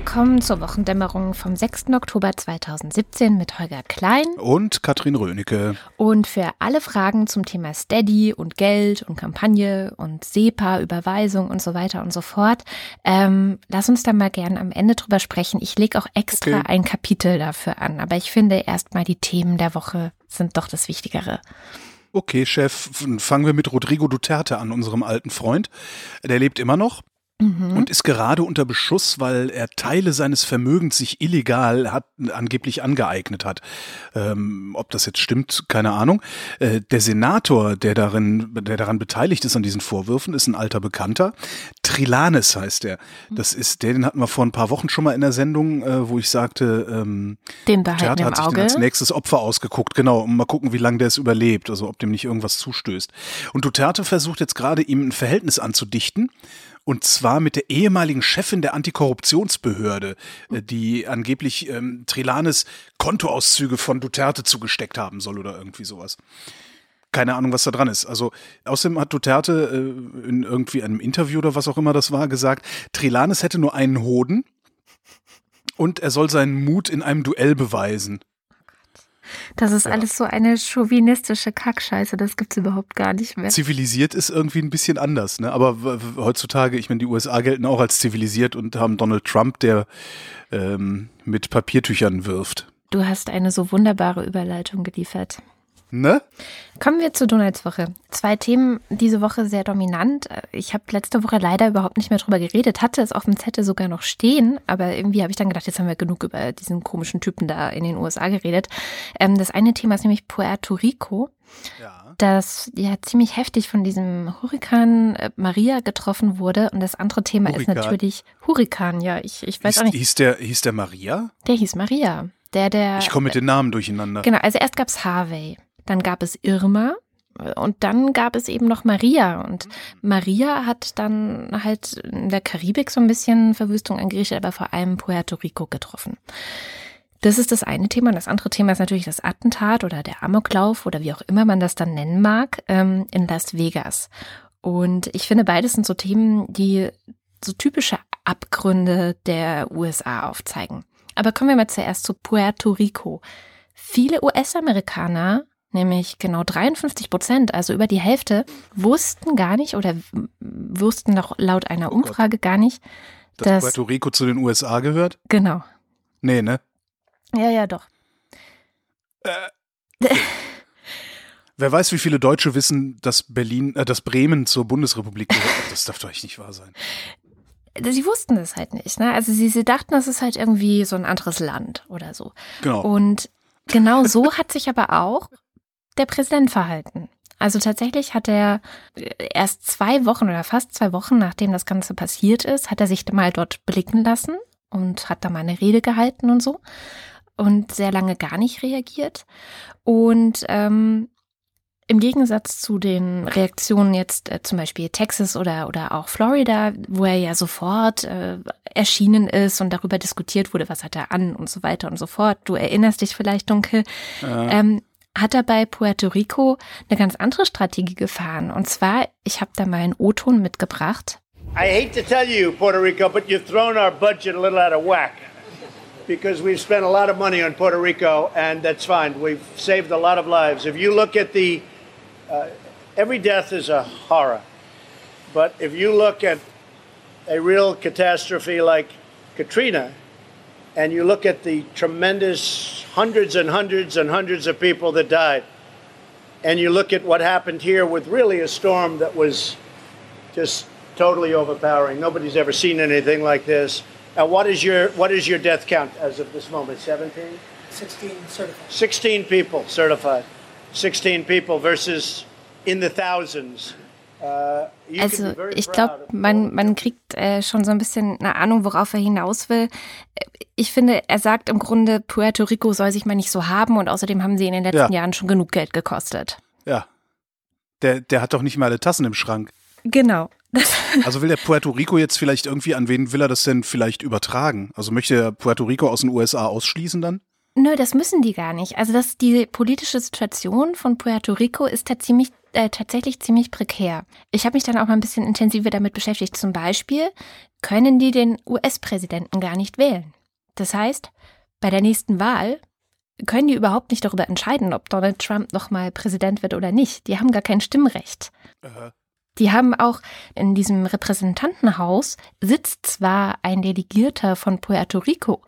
Willkommen zur Wochendämmerung vom 6. Oktober 2017 mit Holger Klein und Katrin Rönecke. Und für alle Fragen zum Thema Steady und Geld und Kampagne und SEPA, Überweisung und so weiter und so fort, ähm, lass uns da mal gerne am Ende drüber sprechen. Ich lege auch extra okay. ein Kapitel dafür an, aber ich finde erstmal die Themen der Woche sind doch das Wichtigere. Okay, Chef, fangen wir mit Rodrigo Duterte an, unserem alten Freund. Der lebt immer noch mhm. und ist gerade unter Beschuss, weil er Teile seines Vermögens sich illegal hat, angeblich angeeignet hat. Ähm, ob das jetzt stimmt, keine Ahnung. Äh, der Senator, der darin, der daran beteiligt ist an diesen Vorwürfen, ist ein alter Bekannter. Trilanes heißt er. Das ist der, den hatten wir vor ein paar Wochen schon mal in der Sendung, äh, wo ich sagte, ähm, den der hat sich Auge. als nächstes Opfer ausgeguckt, genau, um mal gucken, wie lange der es überlebt, also ob dem nicht irgendwas zustößt. Und Duterte versucht jetzt gerade ihm ein Verhältnis anzudichten und zwar mit der ehemaligen Chefin der Antikorruptionsbehörde, äh, die angeblich ähm, Trilanes Kontoauszüge von Duterte zugesteckt haben soll oder irgendwie sowas. Keine Ahnung, was da dran ist. Also außerdem hat Duterte äh, in irgendwie einem Interview oder was auch immer das war gesagt, Trilanes hätte nur einen Hoden und er soll seinen Mut in einem Duell beweisen. Das ist ja. alles so eine chauvinistische Kackscheiße, das gibt's überhaupt gar nicht mehr. Zivilisiert ist irgendwie ein bisschen anders, ne? Aber heutzutage, ich meine, die USA gelten auch als zivilisiert und haben Donald Trump, der ähm, mit Papiertüchern wirft. Du hast eine so wunderbare Überleitung geliefert. Ne? Kommen wir zu Donalds Woche. Zwei Themen diese Woche sehr dominant. Ich habe letzte Woche leider überhaupt nicht mehr drüber geredet, hatte es auf dem Zettel sogar noch stehen, aber irgendwie habe ich dann gedacht, jetzt haben wir genug über diesen komischen Typen da in den USA geredet. Ähm, das eine Thema ist nämlich Puerto Rico. Ja. Das ja ziemlich heftig von diesem Hurrikan äh, Maria getroffen wurde. Und das andere Thema Hurrikan. ist natürlich Hurrikan, ja. Ich, ich weiß hieß, auch nicht. Hieß der, hieß der Maria? Der hieß Maria. Der, der. Ich komme mit den Namen durcheinander. Genau, also erst gab es Harvey dann gab es Irma und dann gab es eben noch Maria. Und Maria hat dann halt in der Karibik so ein bisschen Verwüstung angerichtet, aber vor allem Puerto Rico getroffen. Das ist das eine Thema. Und das andere Thema ist natürlich das Attentat oder der Amoklauf oder wie auch immer man das dann nennen mag, ähm, in Las Vegas. Und ich finde, beides sind so Themen, die so typische Abgründe der USA aufzeigen. Aber kommen wir mal zuerst zu Puerto Rico. Viele US-Amerikaner nämlich genau 53 Prozent, also über die Hälfte, wussten gar nicht oder wussten noch laut einer oh Umfrage gar nicht, dass, dass Puerto Rico zu den USA gehört? Genau. Nee, ne? Ja, ja, doch. Äh. Wer weiß, wie viele Deutsche wissen, dass Berlin, äh, dass Bremen zur Bundesrepublik gehört. Das darf doch nicht wahr sein. Sie wussten das halt nicht, ne? Also sie, sie dachten, das ist halt irgendwie so ein anderes Land oder so. Genau. Und genau so hat sich aber auch der Präsident verhalten. Also tatsächlich hat er erst zwei Wochen oder fast zwei Wochen, nachdem das Ganze passiert ist, hat er sich mal dort blicken lassen und hat da mal eine Rede gehalten und so und sehr lange gar nicht reagiert. Und ähm, im Gegensatz zu den Reaktionen jetzt äh, zum Beispiel Texas oder, oder auch Florida, wo er ja sofort äh, erschienen ist und darüber diskutiert wurde, was hat er an und so weiter und so fort. Du erinnerst dich vielleicht dunkel. Ja. Ähm, hat er bei Puerto Rico eine ganz andere Strategie gefahren. Und zwar, ich habe da mal einen O-Ton mitgebracht. I hate to tell you, Puerto Rico, but you've thrown our budget a little out of whack. Because we've spent a lot of money on Puerto Rico, and that's fine. We've saved a lot of lives. If you look at the, uh, every death is a horror. But if you look at a real catastrophe like Katrina, and you look at the tremendous hundreds and hundreds and hundreds of people that died, and you look at what happened here with really a storm that was just totally overpowering. Nobody's ever seen anything like this. And what is your what is your death count as of this moment? 17? 16 certified. 16 people certified. 16 people versus in the thousands Uh, also ich glaube, man, man kriegt äh, schon so ein bisschen eine Ahnung, worauf er hinaus will. Ich finde, er sagt im Grunde, Puerto Rico soll sich mal nicht so haben und außerdem haben sie in den letzten ja. Jahren schon genug Geld gekostet. Ja. Der, der hat doch nicht mal alle Tassen im Schrank. Genau. also will der Puerto Rico jetzt vielleicht irgendwie, an wen will er das denn vielleicht übertragen? Also möchte er Puerto Rico aus den USA ausschließen dann? Nö, das müssen die gar nicht. Also das, die politische Situation von Puerto Rico ist da ziemlich, äh, tatsächlich ziemlich prekär. Ich habe mich dann auch mal ein bisschen intensiver damit beschäftigt. Zum Beispiel können die den US-Präsidenten gar nicht wählen. Das heißt, bei der nächsten Wahl können die überhaupt nicht darüber entscheiden, ob Donald Trump nochmal Präsident wird oder nicht. Die haben gar kein Stimmrecht. Aha. Die haben auch in diesem Repräsentantenhaus sitzt zwar ein Delegierter von Puerto Rico,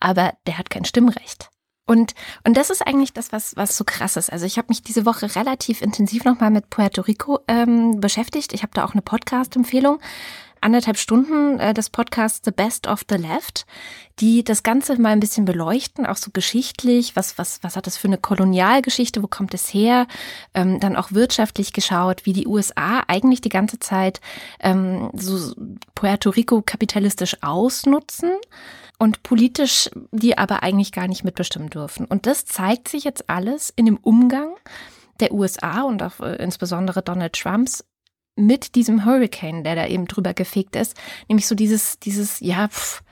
aber der hat kein Stimmrecht. Und, und das ist eigentlich das, was, was so krass ist. Also ich habe mich diese Woche relativ intensiv nochmal mit Puerto Rico ähm, beschäftigt. Ich habe da auch eine Podcast-Empfehlung anderthalb Stunden äh, des Podcasts The Best of the Left, die das Ganze mal ein bisschen beleuchten, auch so geschichtlich, was, was, was hat das für eine Kolonialgeschichte, wo kommt es her, ähm, dann auch wirtschaftlich geschaut, wie die USA eigentlich die ganze Zeit ähm, so Puerto Rico kapitalistisch ausnutzen und politisch die aber eigentlich gar nicht mitbestimmen dürfen. Und das zeigt sich jetzt alles in dem Umgang der USA und auch äh, insbesondere Donald Trumps mit diesem Hurricane, der da eben drüber gefegt ist, nämlich so dieses, dieses, ja, pff,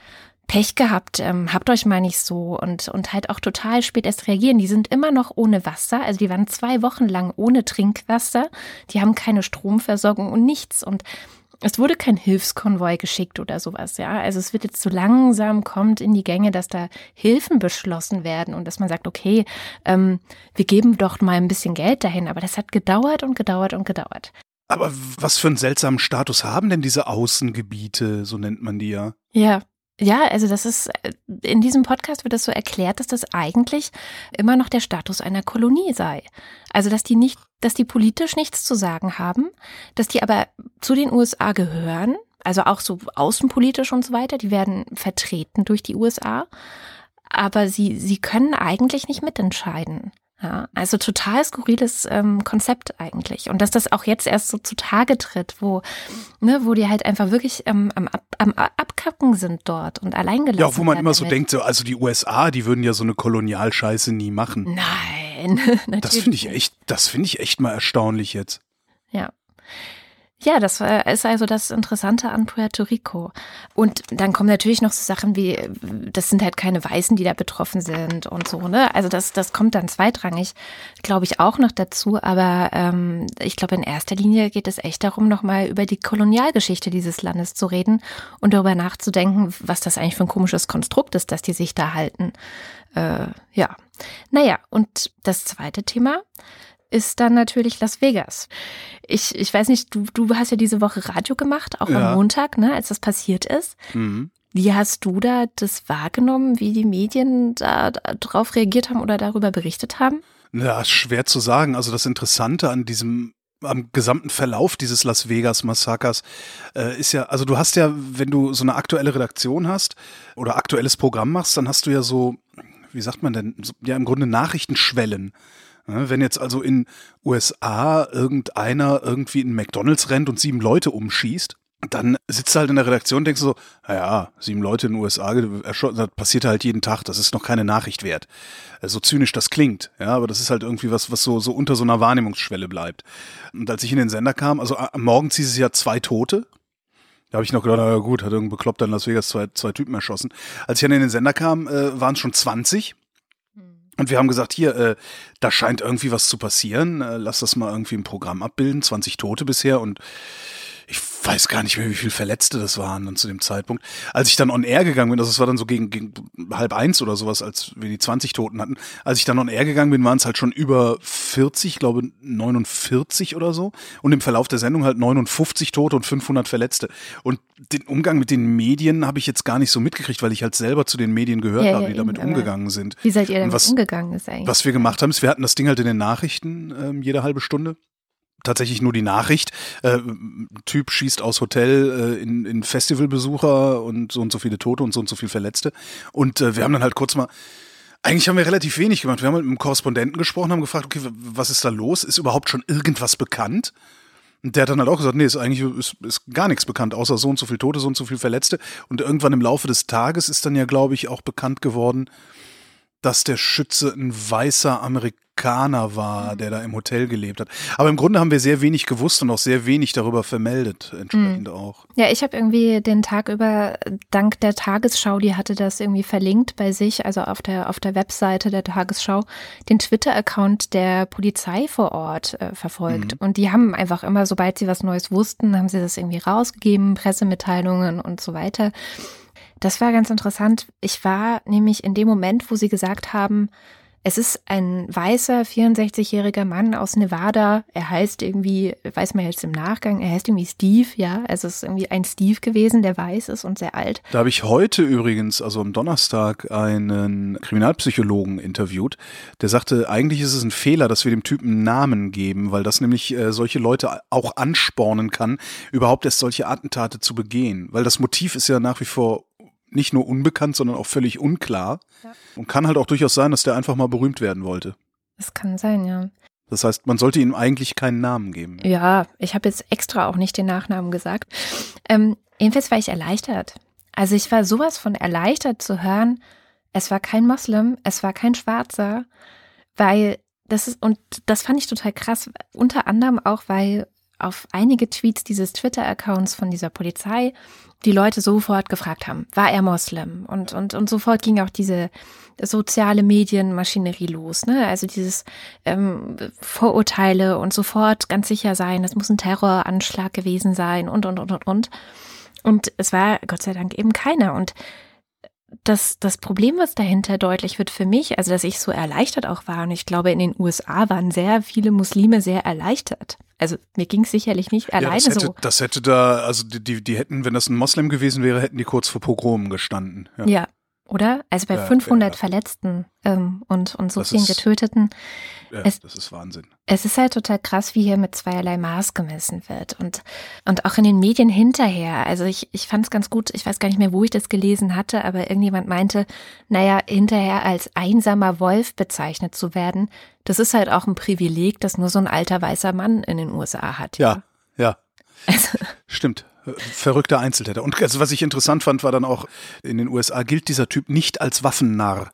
Pech gehabt, ähm, habt euch mal nicht so und, und halt auch total spät erst reagieren. Die sind immer noch ohne Wasser, also die waren zwei Wochen lang ohne Trinkwasser, die haben keine Stromversorgung und nichts und es wurde kein Hilfskonvoi geschickt oder sowas, ja. Also es wird jetzt so langsam kommt in die Gänge, dass da Hilfen beschlossen werden und dass man sagt, okay, ähm, wir geben doch mal ein bisschen Geld dahin. Aber das hat gedauert und gedauert und gedauert. Aber was für einen seltsamen Status haben denn diese Außengebiete, so nennt man die ja? Ja, ja, also das ist, in diesem Podcast wird das so erklärt, dass das eigentlich immer noch der Status einer Kolonie sei. Also, dass die nicht, dass die politisch nichts zu sagen haben, dass die aber zu den USA gehören, also auch so außenpolitisch und so weiter, die werden vertreten durch die USA, aber sie, sie können eigentlich nicht mitentscheiden. Ja, also total skurriles ähm, Konzept eigentlich. Und dass das auch jetzt erst so zutage tritt, wo, ne, wo die halt einfach wirklich ähm, am, am Abkacken sind dort und alleingelassen Ja, wo man immer so damit. denkt, so, also die USA, die würden ja so eine Kolonialscheiße nie machen. Nein, natürlich. Das finde ich echt, das finde ich echt mal erstaunlich jetzt. Ja. Ja, das ist also das Interessante an Puerto Rico. Und dann kommen natürlich noch so Sachen wie, das sind halt keine Weißen, die da betroffen sind und so, ne? Also das, das kommt dann zweitrangig, glaube ich, auch noch dazu. Aber ähm, ich glaube, in erster Linie geht es echt darum, nochmal über die Kolonialgeschichte dieses Landes zu reden und darüber nachzudenken, was das eigentlich für ein komisches Konstrukt ist, dass die sich da halten. Äh, ja. Naja, und das zweite Thema ist dann natürlich Las Vegas. Ich, ich weiß nicht, du, du hast ja diese Woche Radio gemacht, auch ja. am Montag, ne, als das passiert ist. Mhm. Wie hast du da das wahrgenommen, wie die Medien da darauf reagiert haben oder darüber berichtet haben? Ja, schwer zu sagen. Also das Interessante an diesem am gesamten Verlauf dieses Las Vegas Massakers äh, ist ja, also du hast ja, wenn du so eine aktuelle Redaktion hast oder aktuelles Programm machst, dann hast du ja so, wie sagt man denn, ja im Grunde Nachrichtenschwellen. Wenn jetzt also in USA irgendeiner irgendwie in McDonalds rennt und sieben Leute umschießt, dann sitzt du halt in der Redaktion und denkst so, naja, sieben Leute in den USA, das passiert halt jeden Tag, das ist noch keine Nachricht wert. Äh, so zynisch das klingt, ja, aber das ist halt irgendwie was, was so, so unter so einer Wahrnehmungsschwelle bleibt. Und als ich in den Sender kam, also am Morgen hieß es ja zwei Tote, da habe ich noch gedacht, na gut, hat irgendein Bekloppter in Las Vegas zwei, zwei Typen erschossen. Als ich dann in den Sender kam, äh, waren es schon 20. Und wir haben gesagt, hier, äh, da scheint irgendwie was zu passieren. Äh, lass das mal irgendwie im Programm abbilden. 20 Tote bisher und ich weiß gar nicht mehr, wie viele Verletzte das waren dann zu dem Zeitpunkt. Als ich dann on air gegangen bin, also es war dann so gegen, gegen halb eins oder sowas, als wir die 20 Toten hatten. Als ich dann on air gegangen bin, waren es halt schon über 40, ich glaube 49 oder so. Und im Verlauf der Sendung halt 59 Tote und 500 Verletzte. Und den Umgang mit den Medien habe ich jetzt gar nicht so mitgekriegt, weil ich halt selber zu den Medien gehört ja, habe, die ja, damit umgegangen sind. Wie seid ihr damit was, umgegangen? Ist eigentlich? Was wir gemacht haben, ist, wir hatten das Ding halt in den Nachrichten ähm, jede halbe Stunde tatsächlich nur die Nachricht. Äh, typ schießt aus Hotel äh, in, in Festivalbesucher und so und so viele Tote und so und so viele Verletzte. Und äh, wir haben dann halt kurz mal eigentlich haben wir relativ wenig gemacht. Wir haben mit einem Korrespondenten gesprochen, haben gefragt, okay, was ist da los? Ist überhaupt schon irgendwas bekannt? Und der hat dann halt auch gesagt, nee, ist eigentlich ist, ist gar nichts bekannt, außer so und so viele Tote, so und so viele Verletzte. Und irgendwann im Laufe des Tages ist dann ja, glaube ich, auch bekannt geworden, dass der Schütze ein weißer Amerikaner Amerikaner war, der da im Hotel gelebt hat. Aber im Grunde haben wir sehr wenig gewusst und auch sehr wenig darüber vermeldet, entsprechend mhm. auch. Ja, ich habe irgendwie den Tag über, dank der Tagesschau, die hatte das irgendwie verlinkt bei sich, also auf der, auf der Webseite der Tagesschau, den Twitter-Account der Polizei vor Ort äh, verfolgt. Mhm. Und die haben einfach immer, sobald sie was Neues wussten, haben sie das irgendwie rausgegeben, Pressemitteilungen und so weiter. Das war ganz interessant. Ich war nämlich in dem Moment, wo sie gesagt haben, es ist ein weißer, 64-jähriger Mann aus Nevada. Er heißt irgendwie, weiß man jetzt im Nachgang, er heißt irgendwie Steve, ja. Also es ist irgendwie ein Steve gewesen, der weiß ist und sehr alt. Da habe ich heute übrigens, also am Donnerstag, einen Kriminalpsychologen interviewt, der sagte, eigentlich ist es ein Fehler, dass wir dem Typen Namen geben, weil das nämlich äh, solche Leute auch anspornen kann, überhaupt erst solche Attentate zu begehen. Weil das Motiv ist ja nach wie vor nicht nur unbekannt, sondern auch völlig unklar. Ja. Und kann halt auch durchaus sein, dass der einfach mal berühmt werden wollte. Das kann sein, ja. Das heißt, man sollte ihm eigentlich keinen Namen geben. Ja, ich habe jetzt extra auch nicht den Nachnamen gesagt. Ähm, jedenfalls war ich erleichtert. Also ich war sowas von erleichtert zu hören, es war kein Moslem, es war kein Schwarzer, weil das ist, und das fand ich total krass, unter anderem auch, weil auf einige Tweets dieses Twitter-Accounts von dieser Polizei die Leute sofort gefragt haben, war er Moslem? Und, und, und sofort ging auch diese soziale Medienmaschinerie los. Ne? Also dieses ähm, Vorurteile und sofort ganz sicher sein, das muss ein Terroranschlag gewesen sein und, und, und, und, und. Und es war Gott sei Dank eben keiner. Und das, das Problem, was dahinter deutlich wird für mich, also dass ich so erleichtert auch war, und ich glaube, in den USA waren sehr viele Muslime sehr erleichtert. Also mir ging es sicherlich nicht alleine ja, das hätte, so. Das hätte da, also die, die hätten, wenn das ein Moslem gewesen wäre, hätten die kurz vor Pogromen gestanden. Ja, ja oder? Also bei ja, 500 ja, Verletzten ähm, und, und so das vielen Getöteten. Ja, es, das ist Wahnsinn. Es ist halt total krass, wie hier mit zweierlei Maß gemessen wird. Und, und auch in den Medien hinterher. Also ich, ich fand es ganz gut, ich weiß gar nicht mehr, wo ich das gelesen hatte, aber irgendjemand meinte, naja, hinterher als einsamer Wolf bezeichnet zu werden, das ist halt auch ein Privileg, das nur so ein alter weißer Mann in den USA hat. Ja, ja. ja. Also. Stimmt verrückter Einzeltäter. Und also was ich interessant fand, war dann auch, in den USA gilt dieser Typ nicht als Waffennarr.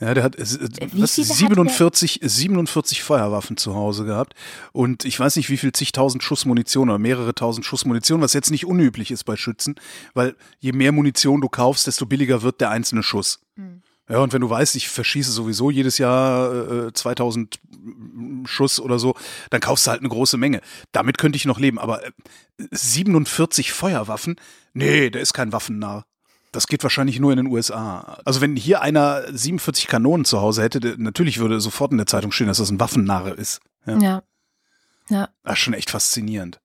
Ja, der hat was, 47, 47 Feuerwaffen zu Hause gehabt und ich weiß nicht, wie viel zigtausend Schuss Munition oder mehrere tausend Schuss Munition, was jetzt nicht unüblich ist bei Schützen, weil je mehr Munition du kaufst, desto billiger wird der einzelne Schuss. Mhm. Ja, und wenn du weißt, ich verschieße sowieso jedes Jahr äh, 2000 Schuss oder so, dann kaufst du halt eine große Menge. Damit könnte ich noch leben, aber äh, 47 Feuerwaffen? Nee, der ist kein Waffennah. Das geht wahrscheinlich nur in den USA. Also wenn hier einer 47 Kanonen zu Hause hätte, natürlich würde sofort in der Zeitung stehen, dass das ein Waffennarre ist. Ja. ja. ja. Das ist schon echt faszinierend.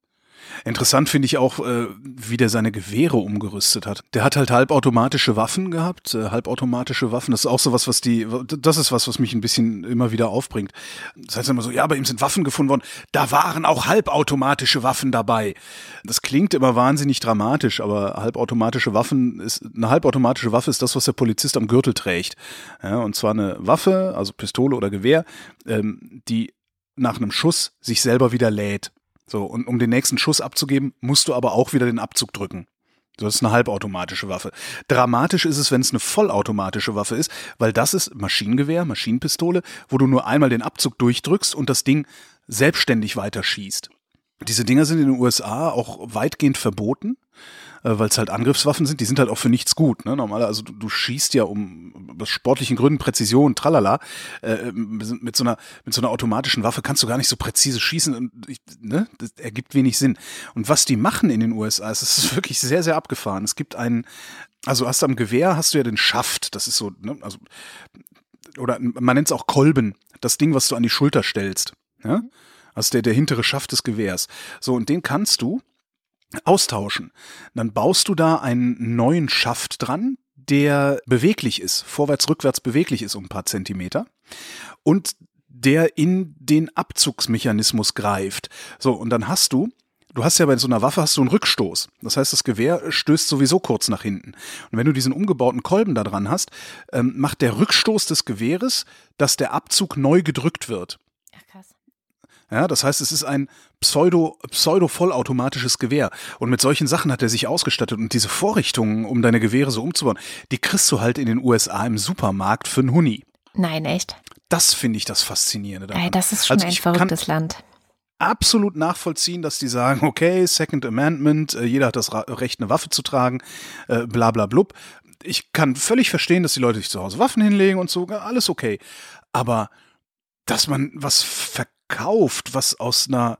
Interessant finde ich auch, äh, wie der seine Gewehre umgerüstet hat. Der hat halt halbautomatische Waffen gehabt, äh, halbautomatische Waffen. Das ist auch so was, was die, das ist was, was mich ein bisschen immer wieder aufbringt. Das heißt immer so, ja, bei ihm sind Waffen gefunden worden. Da waren auch halbautomatische Waffen dabei. Das klingt immer wahnsinnig dramatisch, aber halbautomatische Waffen ist, eine halbautomatische Waffe ist das, was der Polizist am Gürtel trägt. Ja, und zwar eine Waffe, also Pistole oder Gewehr, ähm, die nach einem Schuss sich selber wieder lädt. So, und um den nächsten Schuss abzugeben, musst du aber auch wieder den Abzug drücken. Das ist eine halbautomatische Waffe. Dramatisch ist es, wenn es eine vollautomatische Waffe ist, weil das ist Maschinengewehr, Maschinenpistole, wo du nur einmal den Abzug durchdrückst und das Ding selbstständig weiterschießt. Diese Dinger sind in den USA auch weitgehend verboten äh, weil es halt Angriffswaffen sind, die sind halt auch für nichts gut. Ne? Normal, also du, du schießt ja um aus sportlichen Gründen Präzision, tralala. Äh, mit so einer mit so einer automatischen Waffe kannst du gar nicht so präzise schießen. Und, ne? Das ergibt wenig Sinn. Und was die machen in den USA, ist, ist wirklich sehr sehr abgefahren. Es gibt einen, also hast am Gewehr hast du ja den Schaft. Das ist so, ne? also oder man nennt es auch Kolben. Das Ding, was du an die Schulter stellst. Ja? Also der, der hintere Schaft des Gewehrs. So, und den kannst du austauschen. Dann baust du da einen neuen Schaft dran, der beweglich ist, vorwärts, rückwärts beweglich ist um ein paar Zentimeter und der in den Abzugsmechanismus greift. So, und dann hast du Du hast ja bei so einer Waffe hast du einen Rückstoß. Das heißt, das Gewehr stößt sowieso kurz nach hinten. Und wenn du diesen umgebauten Kolben da dran hast, ähm, macht der Rückstoß des Gewehres, dass der Abzug neu gedrückt wird. Ja, das heißt, es ist ein pseudo, pseudo-vollautomatisches Gewehr. Und mit solchen Sachen hat er sich ausgestattet. Und diese Vorrichtungen, um deine Gewehre so umzubauen, die kriegst du halt in den USA im Supermarkt für einen Huni. Nein, echt? Das finde ich das Faszinierende daran. Ey, das ist schon Also ein verrücktes Land. absolut nachvollziehen, dass die sagen, okay, Second Amendment, äh, jeder hat das Recht, eine Waffe zu tragen, äh, bla bla blub. Ich kann völlig verstehen, dass die Leute sich zu Hause Waffen hinlegen und so, alles okay. Aber dass man was verkauft, was aus einer,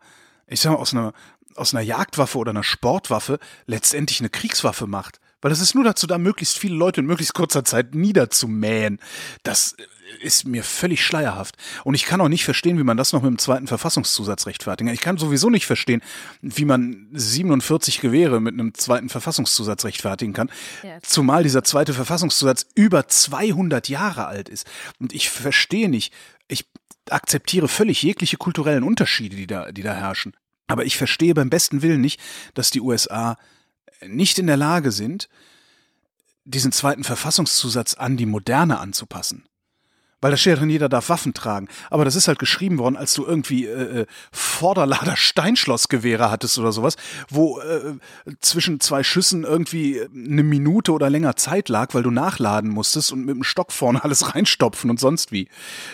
ich sag mal, aus einer, aus einer Jagdwaffe oder einer Sportwaffe letztendlich eine Kriegswaffe macht. Weil das ist nur dazu da, möglichst viele Leute in möglichst kurzer Zeit niederzumähen. Das ist mir völlig schleierhaft. Und ich kann auch nicht verstehen, wie man das noch mit dem zweiten Verfassungszusatz rechtfertigen kann. Ich kann sowieso nicht verstehen, wie man 47 Gewehre mit einem zweiten Verfassungszusatz rechtfertigen kann. Ja. Zumal dieser zweite Verfassungszusatz über 200 Jahre alt ist. Und ich verstehe nicht, ich akzeptiere völlig jegliche kulturellen Unterschiede, die da, die da herrschen. Aber ich verstehe beim besten Willen nicht, dass die USA nicht in der Lage sind, diesen zweiten Verfassungszusatz an die Moderne anzupassen. Weil da steht drin, jeder darf Waffen tragen. Aber das ist halt geschrieben worden, als du irgendwie äh, äh, Vorderlader Steinschlossgewehre hattest oder sowas, wo äh, zwischen zwei Schüssen irgendwie eine Minute oder länger Zeit lag, weil du nachladen musstest und mit dem Stock vorne alles reinstopfen und sonst wie.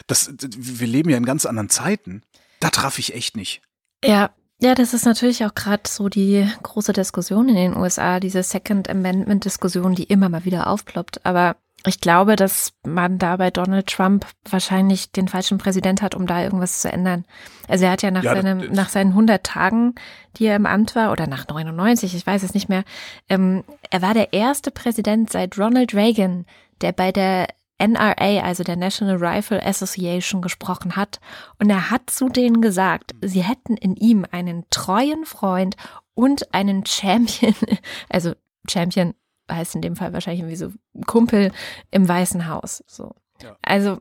Das, wir leben ja in ganz anderen Zeiten. Da traf ich echt nicht. Ja, ja, das ist natürlich auch gerade so die große Diskussion in den USA, diese Second Amendment-Diskussion, die immer mal wieder aufploppt. Aber ich glaube, dass man da bei Donald Trump wahrscheinlich den falschen Präsident hat, um da irgendwas zu ändern. Also er hat ja nach, Ja, seinem, nach seinen 100 Tagen, die er im Amt war, oder nach 99, ich weiß es nicht mehr, ähm, er war der erste Präsident seit Ronald Reagan, der bei der NRA, also der National Rifle Association, gesprochen hat. Und er hat zu denen gesagt, sie hätten in ihm einen treuen Freund und einen Champion, also Champion heißt in dem Fall wahrscheinlich irgendwie so Kumpel im Weißen Haus. So. Ja. Also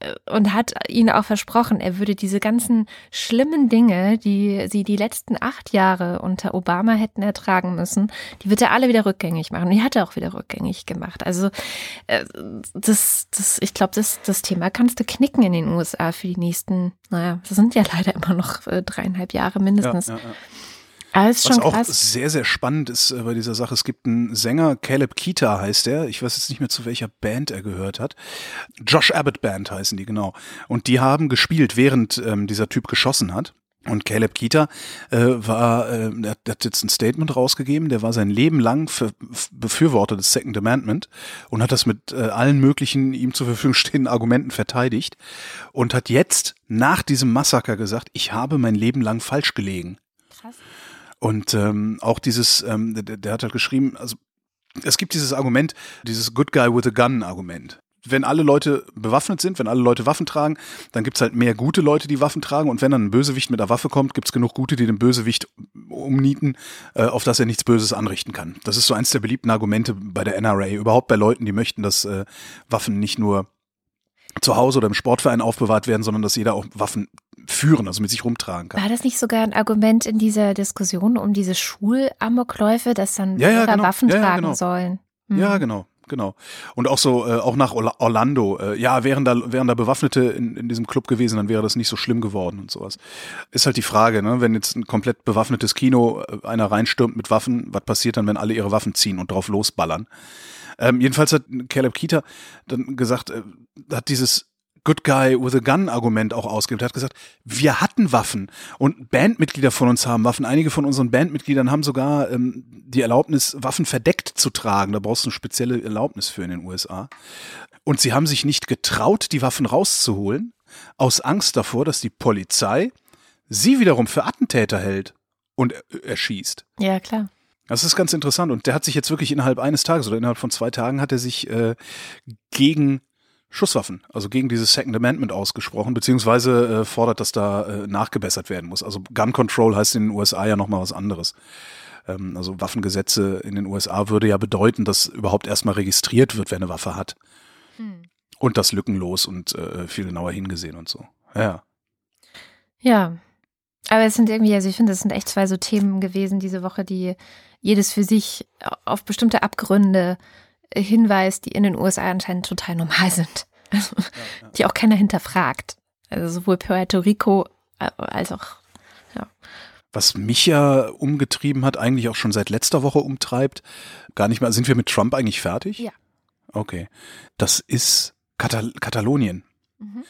äh, und hat ihnen auch versprochen, er würde diese ganzen schlimmen Dinge, die sie die letzten acht Jahre unter Obama hätten ertragen müssen, die wird er alle wieder rückgängig machen. Und die hat er auch wieder rückgängig gemacht. Also äh, das, das, ich glaube, das, das Thema kannst du knicken in den USA für die nächsten, naja, das sind ja leider immer noch äh, dreieinhalb Jahre mindestens. Ja, ja, ja. Es ist Was schon auch krass. sehr, sehr spannend ist äh, bei dieser Sache, es gibt einen Sänger, Caleb Kita heißt er, ich weiß jetzt nicht mehr zu welcher Band er gehört hat. Josh Abbott Band heißen die, genau. Und die haben gespielt, während ähm, dieser Typ geschossen hat. Und Caleb Kita äh, war, äh, der, der hat jetzt ein Statement rausgegeben, der war sein Leben lang für, Befürworter des Second Amendment und hat das mit äh, allen möglichen ihm zur Verfügung stehenden Argumenten verteidigt und hat jetzt nach diesem Massaker gesagt, ich habe mein Leben lang falsch gelegen. Krass. Und ähm, auch dieses, ähm, der, der hat halt geschrieben, also es gibt dieses Argument, dieses Good Guy with a Gun Argument. Wenn alle Leute bewaffnet sind, wenn alle Leute Waffen tragen, dann gibt's halt mehr gute Leute, die Waffen tragen. Und wenn dann ein Bösewicht mit einer Waffe kommt, gibt's genug gute, die den Bösewicht umnieten, äh, auf das er nichts Böses anrichten kann. Das ist so eins der beliebten Argumente bei der NRA, überhaupt bei Leuten, die möchten, dass äh, Waffen nicht nur zu Hause oder im Sportverein aufbewahrt werden, sondern dass jeder auch Waffen führen, also mit sich rumtragen kann. War das nicht sogar ein Argument in dieser Diskussion um diese Schulamokläufe, dass dann Ja, ja, genau. Waffen Ja, ja, tragen genau. sollen? Hm. Ja, genau, genau. Und auch so, äh, auch nach Orla- Orlando, äh, ja, wären da, wären da Bewaffnete in, in diesem Club gewesen, dann wäre das nicht so schlimm geworden und sowas. Ist halt die Frage, ne, wenn jetzt ein komplett bewaffnetes Kino äh, einer reinstürmt mit Waffen, was passiert dann, wenn alle ihre Waffen ziehen und drauf losballern? Ähm, jedenfalls hat Caleb Keeter dann gesagt, äh, hat dieses Good Guy with a Gun Argument auch ausgegeben. Er hat gesagt, wir hatten Waffen und Bandmitglieder von uns haben Waffen. Einige von unseren Bandmitgliedern haben sogar ähm, die Erlaubnis, Waffen verdeckt zu tragen. Da brauchst du eine spezielle Erlaubnis für in den USA. Und sie haben sich nicht getraut, die Waffen rauszuholen, aus Angst davor, dass die Polizei sie wiederum für Attentäter hält und er- erschießt. Ja, klar. Das ist ganz interessant. Und der hat sich jetzt wirklich innerhalb eines Tages oder innerhalb von zwei Tagen hat er sich äh, gegen Schusswaffen, also gegen dieses Second Amendment ausgesprochen, beziehungsweise äh, fordert, dass da äh, nachgebessert werden muss. Also Gun Control heißt in den USA ja nochmal was anderes. Ähm, also Waffengesetze in den USA würde ja bedeuten, dass überhaupt erstmal registriert wird, wer eine Waffe hat. Hm. Und das lückenlos und äh, viel genauer hingesehen und so. Ja. Ja. Aber es sind irgendwie, also ich finde, es sind echt zwei so Themen gewesen diese Woche, die jedes für sich auf bestimmte Abgründe hinweist, die in den USA anscheinend total normal sind. Also, die auch keiner hinterfragt. Also sowohl Puerto Rico äh, als auch Was mich ja umgetrieben hat, eigentlich auch schon seit letzter Woche umtreibt, gar nicht mehr, sind wir mit Trump eigentlich fertig? Ja. Okay. Das ist Katal Katalonien. Mhm.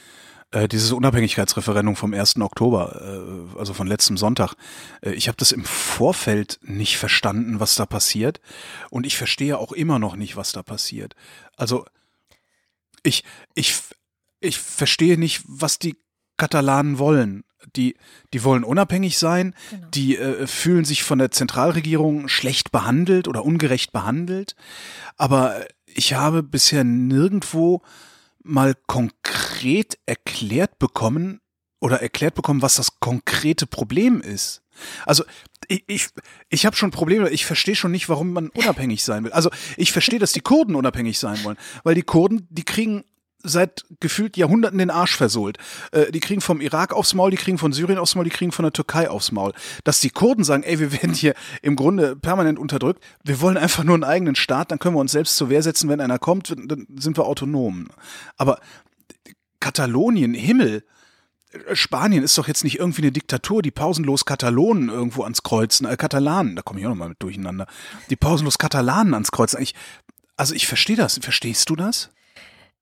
Äh, dieses Unabhängigkeitsreferendum vom 1. Oktober, äh, also von letztem Sonntag. Äh, ich habe das im Vorfeld nicht verstanden, was da passiert. Und ich verstehe auch immer noch nicht, was da passiert. Also ich, ich, ich verstehe nicht, was die Katalanen wollen. Die, die wollen unabhängig sein, genau. die äh, fühlen sich von der Zentralregierung schlecht behandelt oder ungerecht behandelt. Aber ich habe bisher nirgendwo mal konkret erklärt bekommen oder erklärt bekommen, was das konkrete Problem ist. Also ich, ich, ich habe schon Probleme, ich verstehe schon nicht, warum man unabhängig sein will. Also ich verstehe, dass die Kurden unabhängig sein wollen, weil die Kurden, die kriegen seit gefühlt Jahrhunderten den Arsch versohlt. Äh, die kriegen vom Irak aufs Maul, die kriegen von Syrien aufs Maul, die kriegen von der Türkei aufs Maul. Dass die Kurden sagen, ey, wir werden hier im Grunde permanent unterdrückt, wir wollen einfach nur einen eigenen Staat, dann können wir uns selbst zur Wehr setzen, wenn einer kommt, dann sind wir autonom. Aber Katalonien, Himmel, Spanien ist doch jetzt nicht irgendwie eine Diktatur, die pausenlos Katalonen irgendwo ans Kreuzen, äh, Katalanen, da komme ich auch nochmal mit durcheinander, die pausenlos Katalanen ans Kreuzen. Ich, also ich verstehe das. Verstehst du das?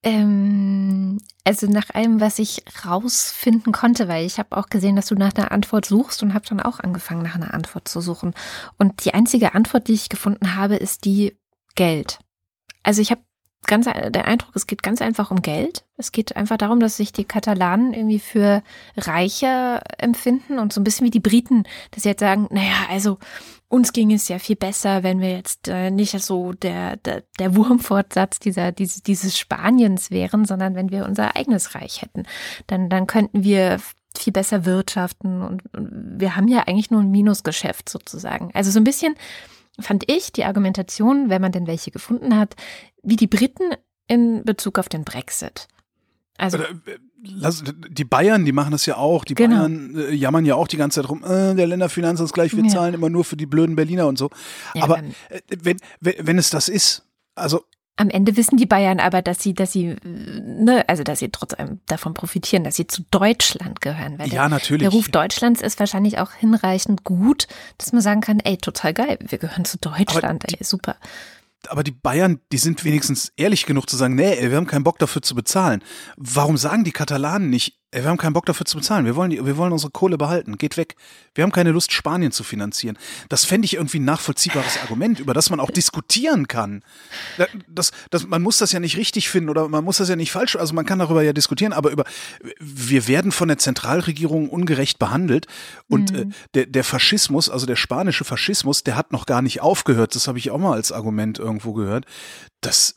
Ähm, also nach allem, was ich rausfinden konnte, weil ich habe auch gesehen, dass du nach einer Antwort suchst und habe dann auch angefangen, nach einer Antwort zu suchen. Und die einzige Antwort, die ich gefunden habe, ist die Geld. Also ich habe ganz der Eindruck, es geht ganz einfach um Geld. Es geht einfach darum, dass sich die Katalanen irgendwie für reicher empfinden und so ein bisschen wie die Briten, dass sie jetzt sagen, naja, also uns ging es ja viel besser, wenn wir jetzt äh, nicht so der, der, der Wurmfortsatz dieser, dieses, dieses Spaniens wären, sondern wenn wir unser eigenes Reich hätten. Dann, dann könnten wir viel besser wirtschaften und, und wir haben ja eigentlich nur ein Minusgeschäft sozusagen. Also so ein bisschen fand ich die Argumentation, wenn man denn welche gefunden hat, wie die Briten in Bezug auf den Brexit. Also äh, die Bayern, die machen das ja auch. Die genau. Bayern äh, jammern ja auch die ganze Zeit rum, äh, der Länderfinanzausgleich, wir ja. zahlen immer nur für die blöden Berliner und so. Ja, aber äh, wenn, wenn, wenn es das ist, also am Ende wissen die Bayern aber, dass sie, dass sie, ne, also dass sie trotzdem davon profitieren, dass sie zu Deutschland gehören. Weil ja, der, natürlich. Der Ruf Deutschlands ist wahrscheinlich auch hinreichend gut, dass man sagen kann, ey, total geil, wir gehören zu Deutschland, ey, super aber die Bayern, die sind wenigstens ehrlich genug zu sagen, nee, wir haben keinen Bock dafür zu bezahlen. Warum sagen die Katalanen nicht, ey, wir haben keinen Bock dafür zu bezahlen, wir wollen, die, wir wollen unsere Kohle behalten, geht weg. Wir haben keine Lust, Spanien zu finanzieren. Das fände ich irgendwie ein nachvollziehbares Argument, über das man auch diskutieren kann. Das, das, man muss das ja nicht richtig finden oder man muss das ja nicht falsch, also man kann darüber ja diskutieren, aber über, wir werden von der Zentralregierung ungerecht behandelt und mhm. äh, der, der Faschismus, also der spanische Faschismus, der hat noch gar nicht aufgehört, das habe ich auch mal als Argument irgendwo gehört. Das,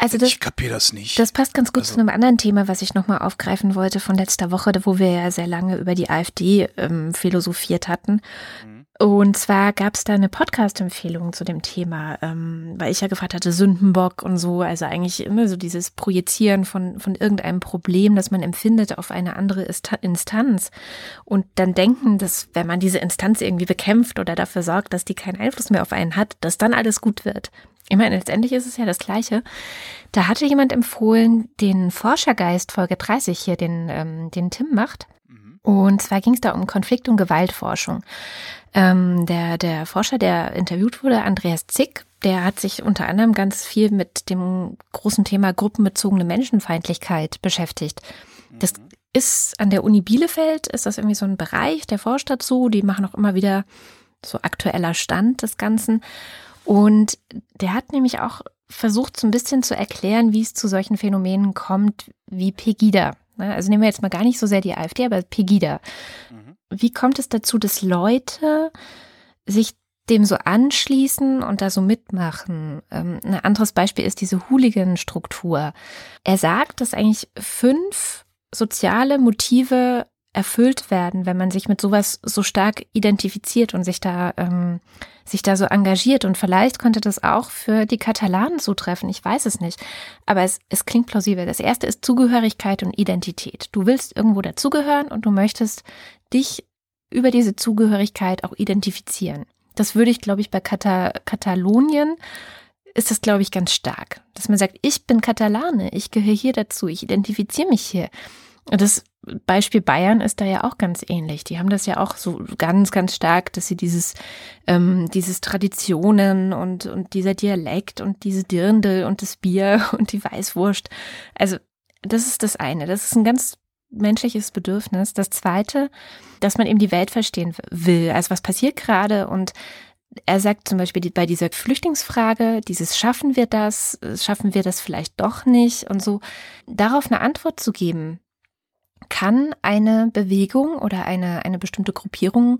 also das, ich kapiere das nicht. Das passt ganz gut also, zu einem anderen Thema, was ich nochmal aufgreifen wollte von letzter Woche, wo wir ja sehr lange über die AfD ähm, philosophiert hatten. Mhm. Und zwar gab es da eine Podcast-Empfehlung zu dem Thema, ähm, weil ich ja gefragt hatte, Sündenbock und so, also eigentlich immer so dieses Projizieren von, von irgendeinem Problem, das man empfindet auf eine andere Instanz und dann denken, dass wenn man diese Instanz irgendwie bekämpft oder dafür sorgt, dass die keinen Einfluss mehr auf einen hat, dass dann alles gut wird. Ich meine, letztendlich ist es ja das Gleiche. Da hatte jemand empfohlen, den Forschergeist Folge 30 hier, den, ähm, den Tim macht. Mhm. Und zwar ging es da um Konflikt- und Gewaltforschung. Ähm, der, der Forscher, der interviewt wurde, Andreas Zick, der hat sich unter anderem ganz viel mit dem großen Thema gruppenbezogene Menschenfeindlichkeit beschäftigt. Das mhm. ist an der Uni Bielefeld, ist das irgendwie so ein Bereich, der forscht dazu. Die machen auch immer wieder so aktueller Stand des Ganzen. Und der hat nämlich auch versucht, so ein bisschen zu erklären, wie es zu solchen Phänomenen kommt wie Pegida. Ne, also nehmen wir jetzt mal gar nicht so sehr die AfD, aber Pegida. Mhm. Wie kommt es dazu, dass Leute sich dem so anschließen und da so mitmachen? Ähm, ein anderes Beispiel ist diese Hooligan-Struktur. Er sagt, dass eigentlich fünf soziale Motive erfüllt werden, wenn man sich mit sowas so stark identifiziert und sich da, ähm, sich da so engagiert. Und vielleicht könnte das auch für die Katalanen zutreffen. Ich weiß es nicht. Aber es, es klingt plausibel. Das erste ist Zugehörigkeit und Identität. Du willst irgendwo dazugehören und du möchtest dich über diese Zugehörigkeit auch identifizieren. Das würde ich, glaube ich, bei Kata Katalonien ist das, glaube ich, ganz stark. Dass man sagt, ich bin Katalane, ich gehöre hier dazu, ich identifiziere mich hier. Das Beispiel Bayern ist da ja auch ganz ähnlich. Die haben das ja auch so ganz, ganz stark, dass sie dieses, ähm, dieses Traditionen und, und dieser Dialekt und diese Dirndl und das Bier und die Weißwurst. Also das ist das eine. Das ist ein ganz menschliches Bedürfnis. Das zweite, dass man eben die Welt verstehen will. Also was passiert gerade und er sagt zum Beispiel bei dieser Flüchtlingsfrage, dieses schaffen wir das, schaffen wir das vielleicht doch nicht und so, darauf eine Antwort zu geben, kann eine Bewegung oder eine, eine bestimmte Gruppierung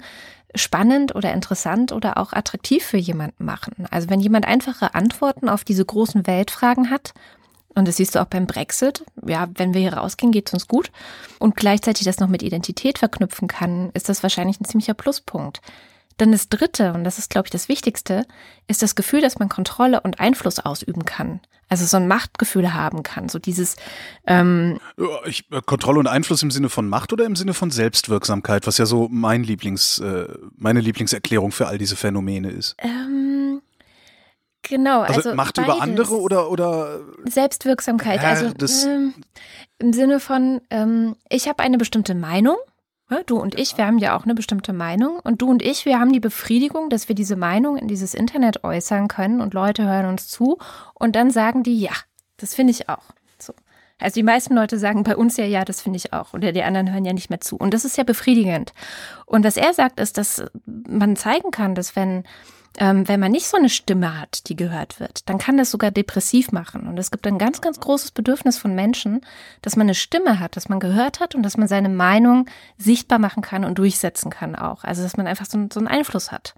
spannend oder interessant oder auch attraktiv für jemanden machen. Also wenn jemand einfache Antworten auf diese großen Weltfragen hat, und das siehst du auch beim Brexit, ja, wenn wir hier rausgehen, geht es uns gut, und gleichzeitig das noch mit Identität verknüpfen kann, ist das wahrscheinlich ein ziemlicher Pluspunkt. Dann das Dritte, und das ist, glaube ich, das Wichtigste, ist das Gefühl, dass man Kontrolle und Einfluss ausüben kann. Also so ein Machtgefühl haben kann. So dieses ähm ich, äh, Kontrolle und Einfluss im Sinne von Macht oder im Sinne von Selbstwirksamkeit, was ja so mein Lieblings, äh, meine Lieblingserklärung für all diese Phänomene ist. Ähm, genau, also, also Macht beides. über andere oder oder Selbstwirksamkeit. also ähm, im Sinne von ähm, ich habe eine bestimmte Meinung Du und ich, wir haben ja auch eine bestimmte Meinung. Und du und ich, wir haben die Befriedigung, dass wir diese Meinung in dieses Internet äußern können und Leute hören uns zu. Und dann sagen die, ja, das finde ich auch. So. Also die meisten Leute sagen bei uns ja, ja, das finde ich auch. Oder die anderen hören ja nicht mehr zu. Und das ist ja befriedigend. Und was er sagt, ist, dass man zeigen kann, dass wenn ähm, wenn man nicht so eine Stimme hat, die gehört wird, dann kann das sogar depressiv machen. Und es gibt ein ganz, ganz großes Bedürfnis von Menschen, dass man eine Stimme hat, dass man gehört hat und dass man seine Meinung sichtbar machen kann und durchsetzen kann auch. Also dass man einfach so, so einen Einfluss hat.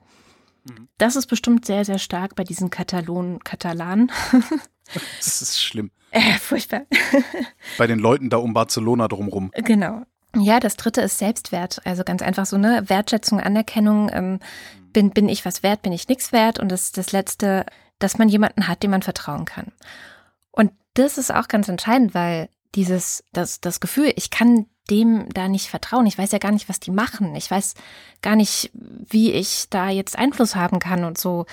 Mhm. Das ist bestimmt sehr, sehr stark bei diesen Katalon Katalanen. das ist schlimm. Äh, furchtbar. bei den Leuten da um Barcelona drumrum. Genau. Ja, das dritte ist Selbstwert. Also ganz einfach so eine Wertschätzung, Anerkennung. Ähm, bin, bin ich was wert, bin ich nichts wert? Und das, das letzte, dass man jemanden hat, dem man vertrauen kann. Und das ist auch ganz entscheidend, weil dieses, das, das Gefühl, ich kann dem da nicht vertrauen. Ich weiß ja gar nicht, was die machen. Ich weiß gar nicht, wie ich da jetzt Einfluss haben kann und so.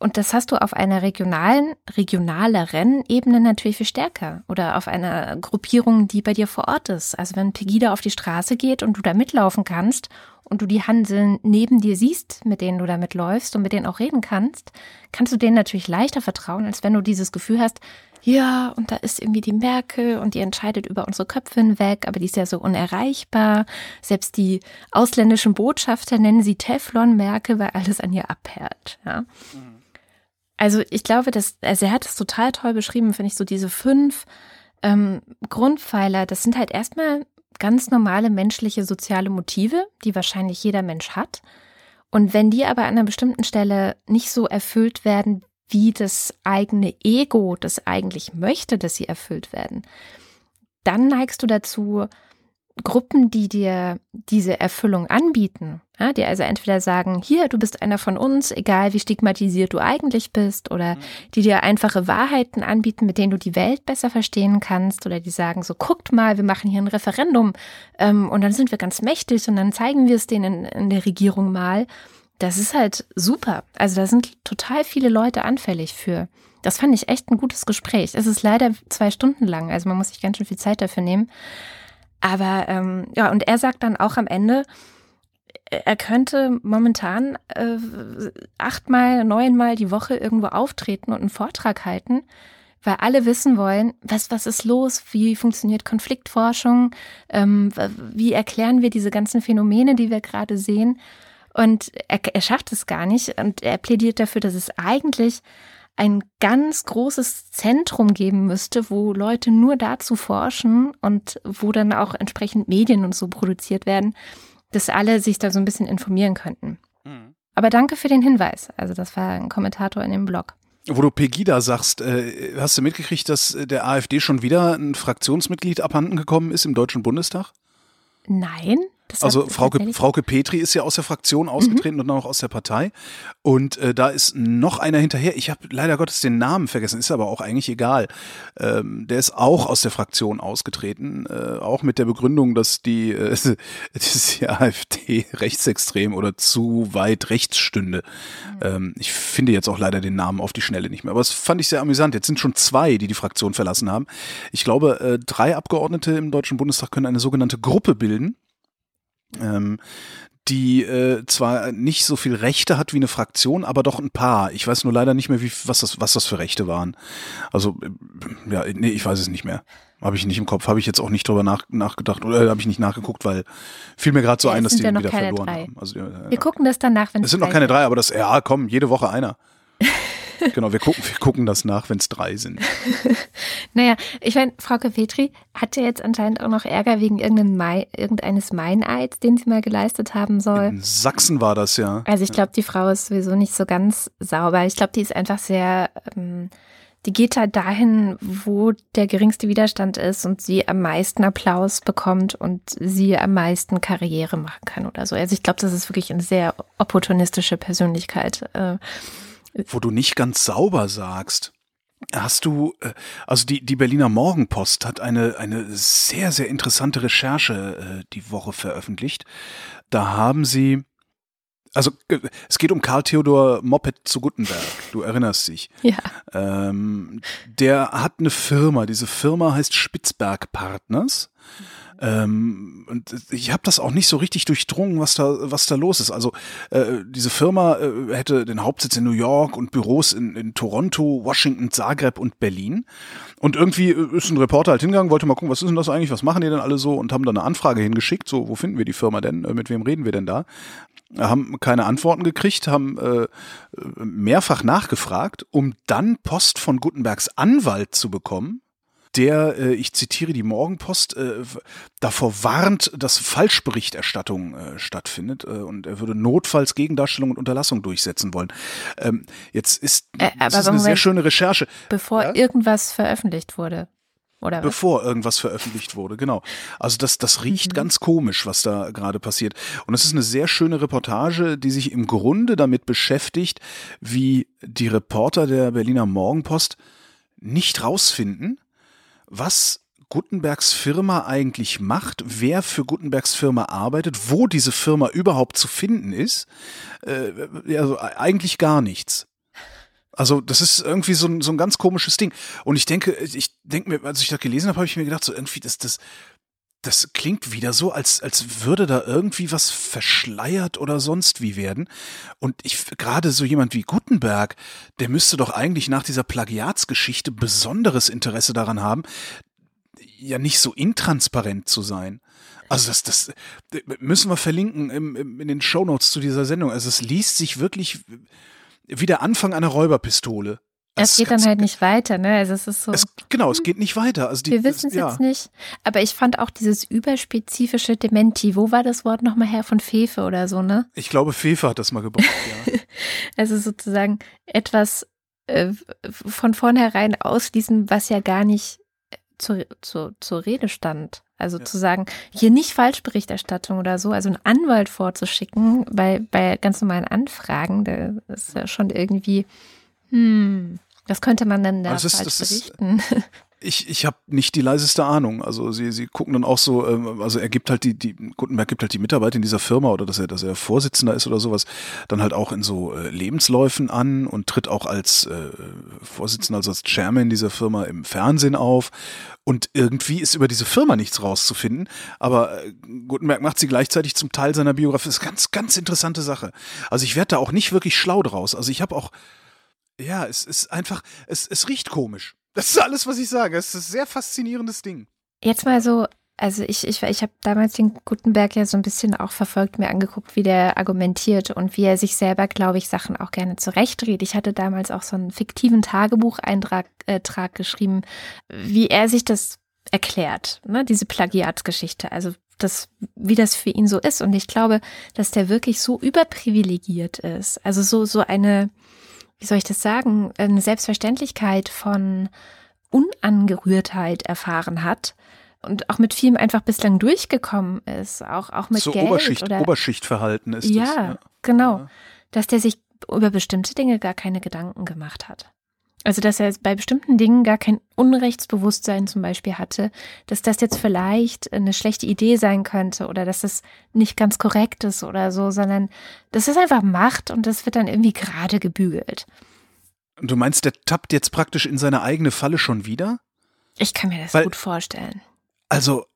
Und das hast du auf einer regionalen, regionaleren Ebene natürlich viel stärker oder auf einer Gruppierung, die bei dir vor Ort ist. Also wenn Pegida auf die Straße geht und du da mitlaufen kannst und du die Hanseln neben dir siehst, mit denen du da mitläufst und mit denen auch reden kannst, kannst du denen natürlich leichter vertrauen, als wenn du dieses Gefühl hast, ja, und da ist irgendwie die Merkel und die entscheidet über unsere Köpfe hinweg, aber die ist ja so unerreichbar. Selbst die ausländischen Botschafter nennen sie Teflon-Merkel, weil alles an ihr abhält. Ja. Mhm. Also ich glaube, dass, also er hat es total toll beschrieben, finde ich, so diese fünf ähm, Grundpfeiler, das sind halt erstmal ganz normale menschliche soziale Motive, die wahrscheinlich jeder Mensch hat. Und wenn die aber an einer bestimmten Stelle nicht so erfüllt werden, wie das eigene Ego das eigentlich möchte, dass sie erfüllt werden, dann neigst du dazu, Gruppen, die dir diese Erfüllung anbieten, ja, die also entweder sagen, hier, du bist einer von uns, egal wie stigmatisiert du eigentlich bist, oder mhm. die dir einfache Wahrheiten anbieten, mit denen du die Welt besser verstehen kannst, oder die sagen so, guckt mal, wir machen hier ein Referendum ähm, und dann sind wir ganz mächtig und dann zeigen wir es denen in, in der Regierung mal. Das ist halt super. Also da sind total viele Leute anfällig für. Das fand ich echt ein gutes Gespräch. Es ist leider zwei Stunden lang, also man muss sich ganz schön viel Zeit dafür nehmen. Aber ähm, ja, und er sagt dann auch am Ende, er könnte momentan äh, achtmal, neunmal die Woche irgendwo auftreten und einen Vortrag halten, weil alle wissen wollen, was, was ist los, wie funktioniert Konfliktforschung, ähm, wie erklären wir diese ganzen Phänomene, die wir gerade sehen. Und er, er schafft es gar nicht. Und er plädiert dafür, dass es eigentlich ein ganz großes Zentrum geben müsste, wo Leute nur dazu forschen und wo dann auch entsprechend Medien und so produziert werden, dass alle sich da so ein bisschen informieren könnten. Mhm. Aber danke für den Hinweis. Also das war ein Kommentator in dem Blog. Wo du Pegida sagst, äh, hast du mitgekriegt, dass der AfD schon wieder ein Fraktionsmitglied abhanden gekommen ist im Deutschen Bundestag? Nein. Das also Frauke, Frauke Petri ist ja aus der Fraktion ausgetreten mhm. und dann auch aus der Partei. Und äh, da ist noch einer hinterher. Ich habe leider Gottes den Namen vergessen, ist aber auch eigentlich egal. Ähm, der ist auch aus der Fraktion ausgetreten, äh, auch mit der Begründung, dass die, äh, die AfD rechtsextrem oder zu weit rechts stünde. Mhm. Ähm, ich finde jetzt auch leider den Namen auf die Schnelle nicht mehr. Aber das fand ich sehr amüsant. Jetzt sind schon zwei, die die Fraktion verlassen haben. Ich glaube, äh, drei Abgeordnete im Deutschen Bundestag können eine sogenannte Gruppe bilden. Ähm, die äh, zwar nicht so viel Rechte hat wie eine Fraktion, aber doch ein paar. Ich weiß nur leider nicht mehr, wie, was, das, was das für Rechte waren. Also, äh, ja, nee, ich weiß es nicht mehr. Habe ich nicht im Kopf, habe ich jetzt auch nicht drüber nach, nachgedacht oder äh, habe ich nicht nachgeguckt, weil fiel mir gerade so Ja, ein, dass die ja noch wieder keine verloren drei. haben. Also, ja, Wir gucken das dann nach, wenn es sind noch keine drei, aber das, ja, komm, jede Woche einer. Genau, wir gucken, wir gucken das nach, wenn es drei sind. Naja, ich meine, Frau Petri hat ja jetzt anscheinend auch noch Ärger wegen Mai, irgendeines Meineids, den sie mal geleistet haben soll. In Sachsen war das ja. Also ich glaube, die Frau ist sowieso nicht so ganz sauber. Ich glaube, die ist einfach sehr, ähm, die geht halt dahin, wo der geringste Widerstand ist und sie am meisten Applaus bekommt und sie am meisten Karriere machen kann oder so. Also ich glaube, das ist wirklich eine sehr opportunistische Persönlichkeit. Äh, wo du nicht ganz sauber sagst. Hast du, äh, also die, die Berliner Morgenpost hat eine, eine sehr, sehr interessante Recherche äh, die Woche veröffentlicht. Da haben sie, also äh, es geht um Karl Theodor Moped zu Guttenberg, du erinnerst dich. ja. Ähm, der hat eine Firma, diese Firma heißt Spitzberg Partners. Ähm, und ich habe das auch nicht so richtig durchdrungen, was da, was da los ist. Also äh, diese Firma äh, hätte den Hauptsitz in New York und Büros in, in Toronto, Washington, Zagreb und Berlin. Und irgendwie äh, ist ein Reporter halt hingegangen, wollte mal gucken, was ist denn das eigentlich, was machen die denn alle so und haben dann eine Anfrage hingeschickt, so, wo finden wir die Firma denn, äh, mit wem reden wir denn da? haben keine Antworten gekriegt, haben äh, mehrfach nachgefragt, um dann Post von Gutenbergs Anwalt zu bekommen, der, äh, ich zitiere die Morgenpost, äh, davor warnt, dass Falschberichterstattung äh, stattfindet äh, und er würde notfalls Gegendarstellung und Unterlassung durchsetzen wollen. Ähm, jetzt ist, Äh, das ist eine Moment. sehr schöne Recherche. Bevor Ja? irgendwas veröffentlicht wurde. Oder was? Bevor irgendwas veröffentlicht wurde, genau. Also das, das riecht ganz komisch, was da gerade passiert. Und es ist eine sehr schöne Reportage, die sich im Grunde damit beschäftigt, wie die Reporter der Berliner Morgenpost nicht rausfinden, was Gutenbergs Firma eigentlich macht, wer für Gutenbergs Firma arbeitet, wo diese Firma überhaupt zu finden ist. Äh, also eigentlich gar nichts. Also das ist irgendwie so ein, so ein ganz komisches Ding. Und ich denke, ich denke mir, als ich das gelesen habe, habe ich mir gedacht, so irgendwie, das, das, das klingt wieder so, als, als würde da irgendwie was verschleiert oder sonst wie werden. Und ich, gerade so jemand wie Gutenberg, der müsste doch eigentlich nach dieser Plagiatsgeschichte besonderes Interesse daran haben, ja nicht so intransparent zu sein. Also das, das müssen wir verlinken im, im, in den Shownotes zu dieser Sendung. Also es liest sich wirklich wie der Anfang einer Räuberpistole. Es ist geht dann halt nicht weiter, ne? Also es ist so. Es, genau, es geht nicht weiter. Also die, wir wissen es ja. jetzt nicht. Aber ich fand auch dieses überspezifische Dementi. Wo war das Wort nochmal her? Von Fefe oder so, ne? Ich glaube, Fefe hat das mal gebracht, ja. Also sozusagen etwas äh, von vornherein ausschließen, was ja gar nicht äh, zur, zur, zur Rede stand. Also Ja. zu sagen, hier nicht Falschberichterstattung oder so, also einen Anwalt vorzuschicken bei, bei ganz normalen Anfragen, da ist ja schon irgendwie, hm, was könnte man denn da Also das ist- falsch das ist- berichten? Ich, ich habe nicht die leiseste Ahnung. Also sie, sie gucken dann auch so, ähm, also er gibt halt die, die, Gutenberg gibt halt die Mitarbeit in dieser Firma oder dass er, dass er Vorsitzender ist oder sowas, dann halt auch in so äh, Lebensläufen an und tritt auch als äh, Vorsitzender, also als Chairman dieser Firma im Fernsehen auf. Und irgendwie ist über diese Firma nichts rauszufinden. Aber äh, Gutenberg macht sie gleichzeitig zum Teil seiner Biografie. Das ist eine ganz, ganz interessante Sache. Also ich werde da auch nicht wirklich schlau draus. Also ich habe auch, ja, es ist einfach, es, es riecht komisch. Das ist alles, was ich sage. Es ist ein sehr faszinierendes Ding. Jetzt mal so, also ich, ich, ich habe damals den Gutenberg ja so ein bisschen auch verfolgt, mir angeguckt, wie der argumentiert und wie er sich selber, glaube ich, Sachen auch gerne zurechtdreht. Ich hatte damals auch so einen fiktiven Tagebucheintrag äh, Trag geschrieben, wie er sich das erklärt, ne, diese Plagiatsgeschichte. Also das, wie das für ihn so ist. Und ich glaube, dass der wirklich so überprivilegiert ist. Also so, so eine, wie soll ich das sagen, eine Selbstverständlichkeit von Unangerührtheit erfahren hat und auch mit vielem einfach bislang durchgekommen ist, auch, auch mit so Geld Oberschicht, oder Oberschichtverhalten ist ja, das. Ja. genau, Ja. dass der sich über bestimmte Dinge gar keine Gedanken gemacht hat. Also dass er bei bestimmten Dingen gar kein Unrechtsbewusstsein zum Beispiel hatte, dass das jetzt vielleicht eine schlechte Idee sein könnte oder dass das nicht ganz korrekt ist oder so, sondern das ist einfach Macht und das wird dann irgendwie gerade gebügelt. Du meinst, der tappt jetzt praktisch in seine eigene Falle schon wieder? Ich kann mir das Weil- gut vorstellen. Also,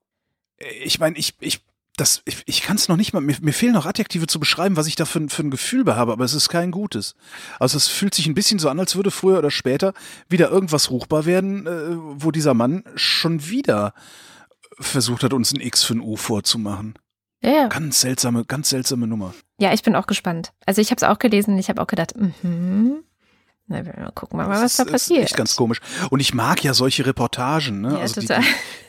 ich meine, ich, ich das, ich, ich kann es noch nicht mal, mir, mir fehlen noch Adjektive zu beschreiben, was ich da für, für ein Gefühl bei habe, aber es ist kein gutes. Also es fühlt sich ein bisschen so an, als würde früher oder später wieder irgendwas ruchbar werden, äh, wo dieser Mann schon wieder versucht hat, uns ein X für ein U vorzumachen. Ja, ja. Ganz seltsame, ganz seltsame Nummer. Ja, ich bin auch gespannt. Also ich habe es auch gelesen und ich habe auch gedacht, mhm. Na, wir gucken mal, Das was ist, da ist passiert. echt ganz komisch. Und ich mag ja solche Reportagen, ne? Ja, also die, total.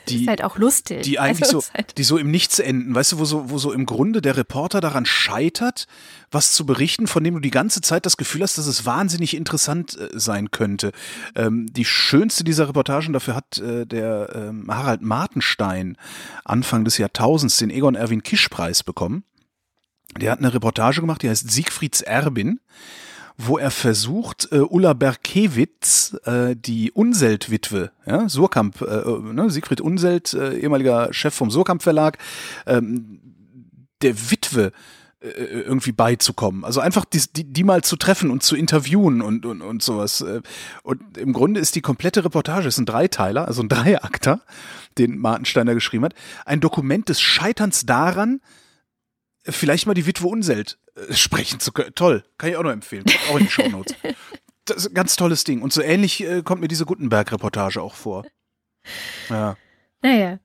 die, ist halt auch lustig. die eigentlich also so, ist halt, die so im Nichts enden, weißt du, wo so, wo so im Grunde der Reporter daran scheitert, was zu berichten, von dem du die ganze Zeit das Gefühl hast, dass es wahnsinnig interessant äh, sein könnte. Ähm, die schönste dieser Reportagen dafür hat äh, der ähm, Harald Martenstein Anfang des Jahrtausends den Egon Erwin Kisch Preis bekommen. Der hat eine Reportage gemacht, die heißt Siegfrieds Erbin wo er versucht, äh, Ulla Berkewitz, äh, die Unselt-Witwe, ja, Surkamp, äh, ne, Siegfried Unselt, äh, ehemaliger Chef vom Surkamp Verlag, ähm, der Witwe äh, irgendwie beizukommen. Also einfach die, die, die mal zu treffen und zu interviewen und, und, und sowas. Äh, Und im Grunde ist die komplette Reportage, ist ein Dreiteiler, also ein Dreiakter, den Martensteiner geschrieben hat, ein Dokument des Scheiterns daran, vielleicht mal die Witwe Unselt äh, sprechen zu können. Toll, kann ich auch nur empfehlen. Kommt auch in die Shownotes. Das ist ein ganz tolles Ding. Und so ähnlich äh, kommt mir diese Gutenberg-Reportage auch vor. Ja. naja.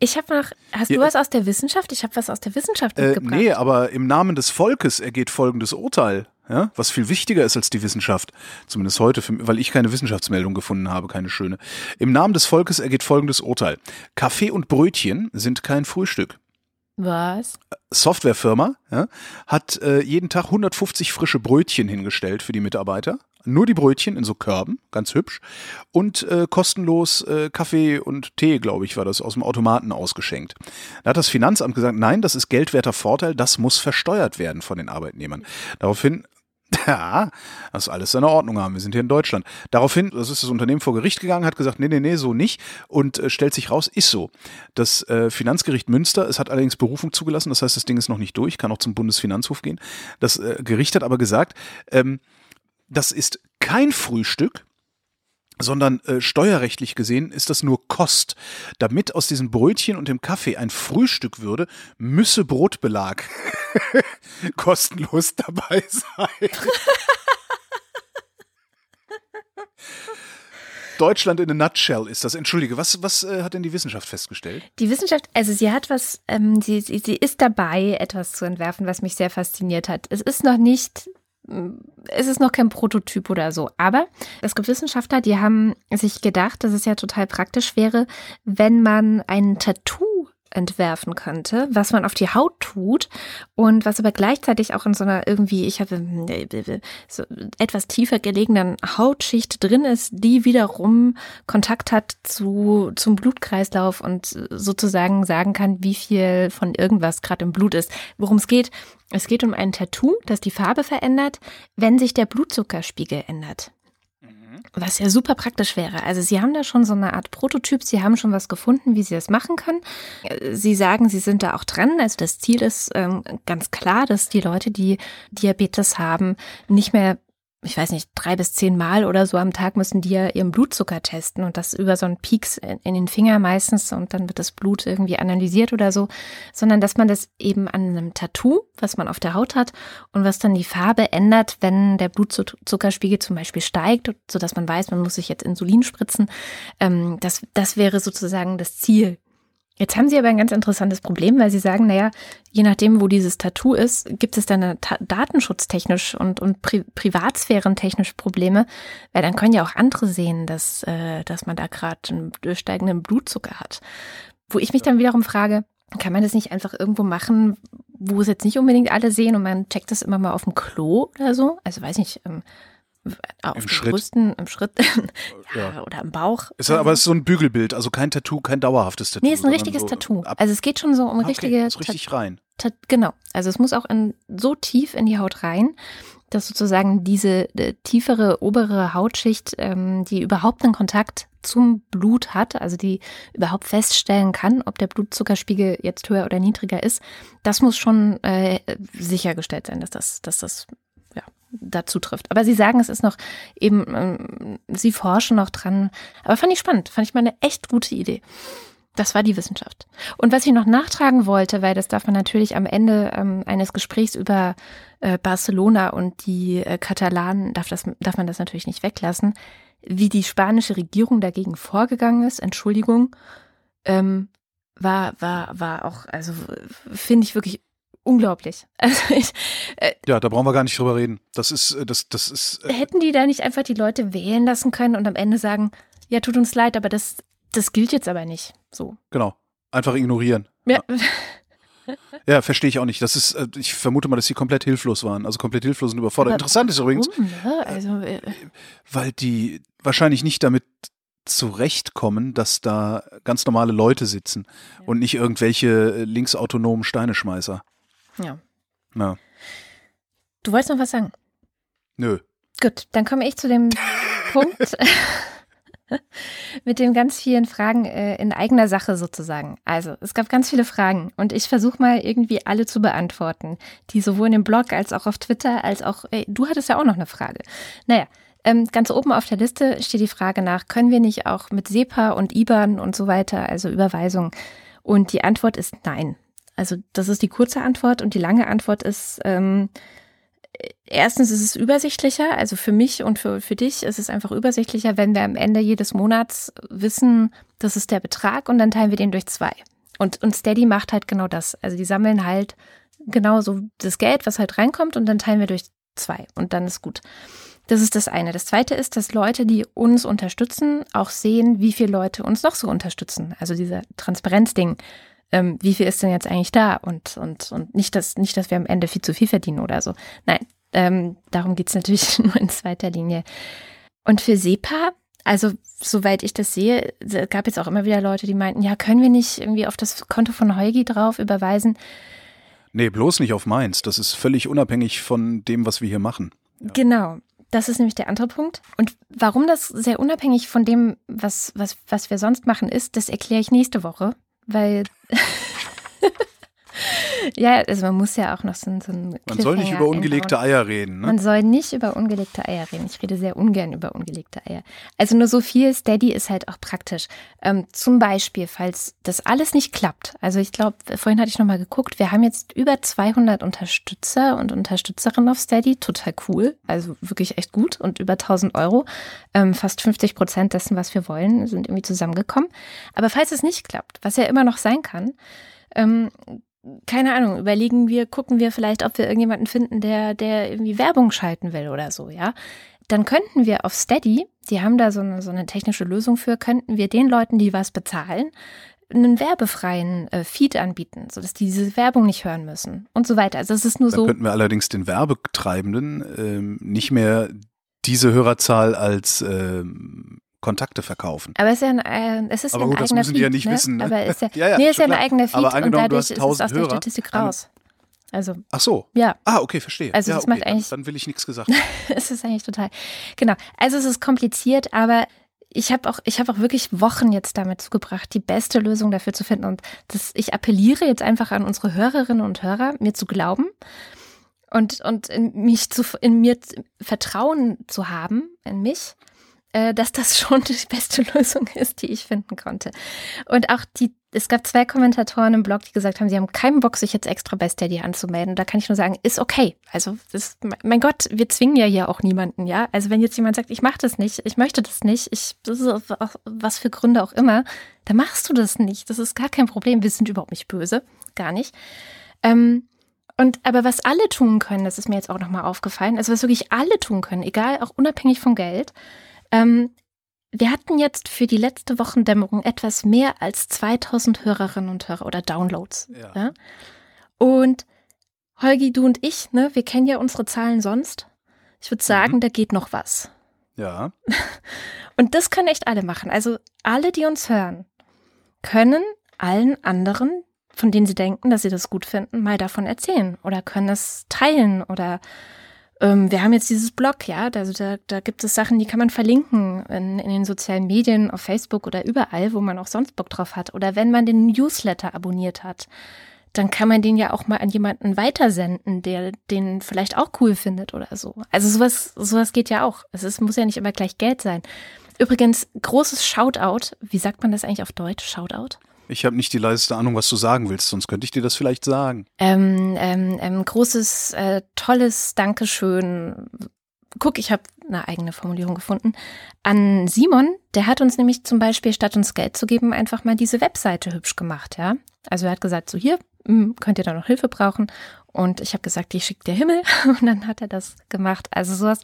Ich habe noch, hast Ja, du was aus der Wissenschaft? Ich habe was aus der Wissenschaft Äh, mitgebracht. nee, aber im Namen des Volkes ergeht folgendes Urteil. Ja, was viel wichtiger ist als die Wissenschaft, zumindest heute, für, weil ich keine Wissenschaftsmeldung gefunden habe, keine schöne. Im Namen des Volkes ergeht folgendes Urteil. Kaffee und Brötchen sind kein Frühstück. Was? Softwarefirma ja, hat äh, jeden Tag 150 frische Brötchen hingestellt für die Mitarbeiter. Nur die Brötchen in so Körben, ganz hübsch. Und äh, kostenlos äh, Kaffee und Tee, glaube ich, war das, aus dem Automaten ausgeschenkt. Da hat das Finanzamt gesagt, nein, das ist geldwerter Vorteil, das muss versteuert werden von den Arbeitnehmern. Daraufhin ja, das alles seine Ordnung haben. Wir sind hier in Deutschland. Daraufhin, das ist das Unternehmen vor Gericht gegangen, hat gesagt, nee, nee, nee, so nicht und äh, stellt sich raus, ist so. Das äh, Finanzgericht Münster, es hat allerdings Berufung zugelassen, das heißt, das Ding ist noch nicht durch, kann auch zum Bundesfinanzhof gehen. Das äh, Gericht hat aber gesagt, ähm, das ist kein Frühstück, sondern äh, steuerrechtlich gesehen ist das nur Kost. Damit aus diesen Brötchen und dem Kaffee ein Frühstück würde, müsse Brotbelag kostenlos dabei sein. Deutschland in a nutshell ist das. Entschuldige, was, was äh, hat denn die Wissenschaft festgestellt? Die Wissenschaft, also sie hat was, ähm, sie, sie, sie ist dabei, etwas zu entwerfen, was mich sehr fasziniert hat. Es ist noch nicht, es ist noch kein Prototyp oder so, aber es gibt Wissenschaftler, die haben sich gedacht, dass es ja total praktisch wäre, wenn man ein Tattoo entwerfen könnte, was man auf die Haut tut und was aber gleichzeitig auch in so einer irgendwie, ich habe so etwas tiefer gelegenen Hautschicht drin ist, die wiederum Kontakt hat zu zum Blutkreislauf und sozusagen sagen kann, wie viel von irgendwas gerade im Blut ist. Worum es geht? Es geht um ein Tattoo, das die Farbe verändert, wenn sich der Blutzuckerspiegel ändert. Was ja super praktisch wäre. Also Sie haben da schon so eine Art Prototyp, Sie haben schon was gefunden, wie Sie das machen können. Sie sagen, Sie sind da auch dran. Also das Ziel ist ähm, ganz klar, dass die Leute, die Diabetes haben, nicht mehr ich weiß nicht, drei bis zehn Mal oder so am Tag müssen die ja ihren Blutzucker testen und das über so einen Pieks in den Finger meistens und dann wird das Blut irgendwie analysiert oder so, sondern dass man das eben an einem Tattoo, was man auf der Haut hat und was dann die Farbe ändert, wenn der Blutzuckerspiegel zum Beispiel steigt, sodass man weiß, man muss sich jetzt Insulin spritzen. Ähm, das, das wäre sozusagen das Ziel Jetzt haben Sie aber ein ganz interessantes Problem, weil Sie sagen, naja, je nachdem, wo dieses Tattoo ist, gibt es dann datenschutztechnisch und, und Pri privatsphärentechnisch Probleme, weil dann können ja auch andere sehen, dass, äh, dass man da gerade einen durchsteigenden Blutzucker hat. Wo ich mich dann wiederum frage, kann man das nicht einfach irgendwo machen, wo es jetzt nicht unbedingt alle sehen und man checkt das immer mal auf dem Klo oder so? Also weiß nicht, ähm, auf Im den Schritt. Brüsten, im Schritt ja, Ja. oder im Bauch. Ist, aber es ist so ein Bügelbild, also kein Tattoo, kein dauerhaftes Tattoo. Nee, ist ein richtiges so Tattoo. Also es geht schon so um Ah, okay, richtige ist richtig rein. Ta- Genau. Also es muss auch in, so tief in die Haut rein, dass sozusagen diese äh, tiefere obere Hautschicht, ähm, die überhaupt einen Kontakt zum Blut hat, also die überhaupt feststellen kann, ob der Blutzuckerspiegel jetzt höher oder niedriger ist, das muss schon äh, sichergestellt sein, dass das, dass das dazu trifft. Aber Sie sagen, es ist noch eben, ähm, Sie forschen noch dran. Aber fand ich spannend, fand ich mal eine echt gute Idee. Das war die Wissenschaft. Und was ich noch nachtragen wollte, weil das darf man natürlich am Ende ähm, eines Gesprächs über äh, Barcelona und die äh, Katalanen, darf, das, darf man das natürlich nicht weglassen, wie die spanische Regierung dagegen vorgegangen ist, Entschuldigung, ähm, war, war, war auch, also finde ich wirklich unglaublich. Also ich, äh, ja, da brauchen wir gar nicht drüber reden. Das ist, äh, das, das ist. Äh, hätten die da nicht einfach die Leute wählen lassen können und am Ende sagen, ja, tut uns leid, aber das, das gilt jetzt aber nicht. So. Genau. Einfach ignorieren. Ja. Ja, verstehe ich auch nicht. Das ist, äh, ich vermute mal, dass sie komplett hilflos waren, also komplett hilflos und überfordert. Aber Interessant ist übrigens, ne? also, äh, weil die wahrscheinlich nicht damit zurechtkommen, dass da ganz normale Leute sitzen ja. und nicht irgendwelche linksautonomen Steineschmeißer. Ja. ja. Du wolltest noch was sagen? Nö. Gut, dann komme ich zu dem Punkt mit den ganz vielen Fragen äh, in eigener Sache sozusagen. Also, es gab ganz viele Fragen und ich versuche mal irgendwie alle zu beantworten, die sowohl in dem Blog als auch auf Twitter als auch, ey, du hattest ja auch noch eine Frage. Naja, ähm, ganz oben auf der Liste steht die Frage nach, können wir nicht auch mit SEPA und IBAN und so weiter, also Überweisung? Und die Antwort ist nein. Also das ist die kurze Antwort und die lange Antwort ist, ähm, erstens ist es übersichtlicher, also für mich und für, für dich ist es einfach übersichtlicher, wenn wir am Ende jedes Monats wissen, das ist der Betrag und dann teilen wir den durch zwei. Und, und Steady macht halt genau das. Also die sammeln halt genau so das Geld, was halt reinkommt und dann teilen wir durch zwei und dann ist gut. Das ist das eine. Das zweite ist, dass Leute, die uns unterstützen, auch sehen, wie viele Leute uns noch so unterstützen. Also dieser Transparenzding ähm, wie viel ist denn jetzt eigentlich da? Und, und, und nicht, dass, nicht, dass wir am Ende viel zu viel verdienen oder so. Nein, ähm, darum geht's natürlich nur in zweiter Linie. Und für SEPA, also soweit ich das sehe, gab jetzt auch immer wieder Leute, die meinten, ja, können wir nicht irgendwie auf das Konto von Heugi drauf überweisen? Nee, bloß nicht auf meins. Das ist völlig unabhängig von dem, was wir hier machen. Ja. Genau. Das ist nämlich der andere Punkt. Und warum das sehr unabhängig von dem, was, was, was wir sonst machen, ist, das erkläre ich nächste Woche weil ja, also man muss ja auch noch so, so ein Man soll nicht über ungelegte Eier reden. Ne? Man soll nicht über ungelegte Eier reden. Ich rede sehr ungern über ungelegte Eier. Also nur so viel, Steady ist halt auch praktisch. Ähm, zum Beispiel, falls das alles nicht klappt. Also ich glaube, vorhin hatte ich nochmal geguckt, wir haben jetzt über 200 Unterstützer und Unterstützerinnen auf Steady. Total cool. Also wirklich echt gut. Und über 1000 Euro. Ähm, fast 50 Prozent dessen, was wir wollen, sind irgendwie zusammengekommen. Aber falls es nicht klappt, was ja immer noch sein kann, ähm, keine Ahnung, überlegen wir, gucken wir vielleicht, ob wir irgendjemanden finden, der, der irgendwie Werbung schalten will oder so, ja. Dann könnten wir auf Steady, die haben da so eine, so eine technische Lösung für, könnten wir den Leuten, die was bezahlen, einen werbefreien äh, Feed anbieten, sodass die diese Werbung nicht hören müssen und so weiter. Also es ist nur Dann so. könnten wir allerdings den Werbetreibenden ähm, nicht mehr diese Hörerzahl als ähm, Kontakte verkaufen. Aber es ist ja ein, äh, es ist aber ja gut, ein das eigener müssen Feed, die ja nicht ne? wissen. Ne? Aber ist ja, ja, ja, nee, ist ja ein eigener Feed aber und dadurch ist es aus Hörer, der Statistik raus. Also, Ach so. Ja. Ah, okay, verstehe. Also ja, das okay, macht eigentlich. Dann, dann will ich nichts gesagt. es ist eigentlich total. Genau. Also es ist kompliziert, aber ich habe auch, ich habe auch wirklich Wochen jetzt damit zugebracht, die beste Lösung dafür zu finden. Und das, ich appelliere jetzt einfach an unsere Hörerinnen und Hörer, mir zu glauben und, und in mich zu, in mir Vertrauen zu haben, in mich dass das schon die beste Lösung ist, die ich finden konnte. Und auch die, es gab zwei Kommentatoren im Blog, die gesagt haben, sie haben keinen Bock, sich jetzt extra bei Steady anzumelden. Da kann ich nur sagen, ist okay. Also, das, mein Gott, wir zwingen ja hier auch niemanden, ja. Also, wenn jetzt jemand sagt, ich mache das nicht, ich möchte das nicht, ich, das ist auch, was für Gründe auch immer, dann machst du das nicht. Das ist gar kein Problem. Wir sind überhaupt nicht böse. Gar nicht. Ähm, und aber was alle tun können, das ist mir jetzt auch nochmal aufgefallen, also was wirklich alle tun können, egal, auch unabhängig vom Geld, ähm, wir hatten jetzt für die letzte Wochendämmerung etwas mehr als 2000 Hörerinnen und Hörer oder Downloads. Ja. ja? Und Holgi, du und ich, ne, wir kennen ja unsere Zahlen sonst. Ich würde sagen, mhm. da geht noch was. Ja. Und das können echt alle machen. Also alle, die uns hören, können allen anderen, von denen sie denken, dass sie das gut finden, mal davon erzählen oder können es teilen oder ähm, wir haben jetzt dieses Blog, ja, also da, da gibt es Sachen, die kann man verlinken in, in den sozialen Medien, auf Facebook oder überall, wo man auch sonst Bock drauf hat. Oder wenn man den Newsletter abonniert hat, dann kann man den ja auch mal an jemanden weitersenden, der den vielleicht auch cool findet oder so. Also sowas, sowas geht ja auch. Es ist, muss ja nicht immer gleich Geld sein. Übrigens, großes Shoutout. Wie sagt man das eigentlich auf Deutsch? Shoutout? Ich habe nicht die leiseste Ahnung, was du sagen willst, sonst könnte ich dir das vielleicht sagen. Ähm, ähm, ähm, großes, äh, tolles Dankeschön. Guck, ich habe eine eigene Formulierung gefunden. An Simon, der hat uns nämlich zum Beispiel, statt uns Geld zu geben, einfach mal diese Webseite hübsch gemacht, ja. Also er hat gesagt, so hier, hm, könnt ihr da noch Hilfe brauchen? Und ich habe gesagt, ich schicke dir Himmel. Und dann hat er das gemacht. Also sowas.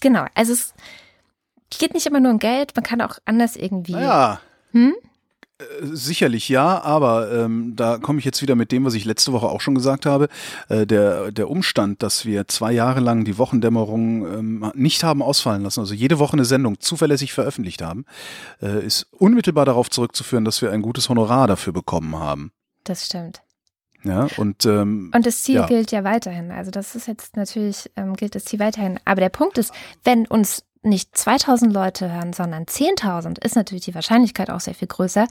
Genau, also es geht nicht immer nur um Geld, man kann auch anders irgendwie. Ja. Hm? Äh, Sicherlich ja, aber ähm, da komme ich jetzt wieder mit dem, was ich letzte Woche auch schon gesagt habe. Äh, der, der Umstand, dass wir zwei Jahre lang die Wochendämmerung ähm, nicht haben ausfallen lassen, also jede Woche eine Sendung zuverlässig veröffentlicht haben, äh, ist unmittelbar darauf zurückzuführen, dass wir ein gutes Honorar dafür bekommen haben. Das stimmt. Ja, und, ähm, Und das Ziel ja. gilt ja weiterhin. Also das ist jetzt natürlich, ähm, gilt das Ziel weiterhin. Aber der Punkt ist, wenn uns nicht 2000 Leute hören, sondern 10.000, ist natürlich die Wahrscheinlichkeit auch sehr viel größer,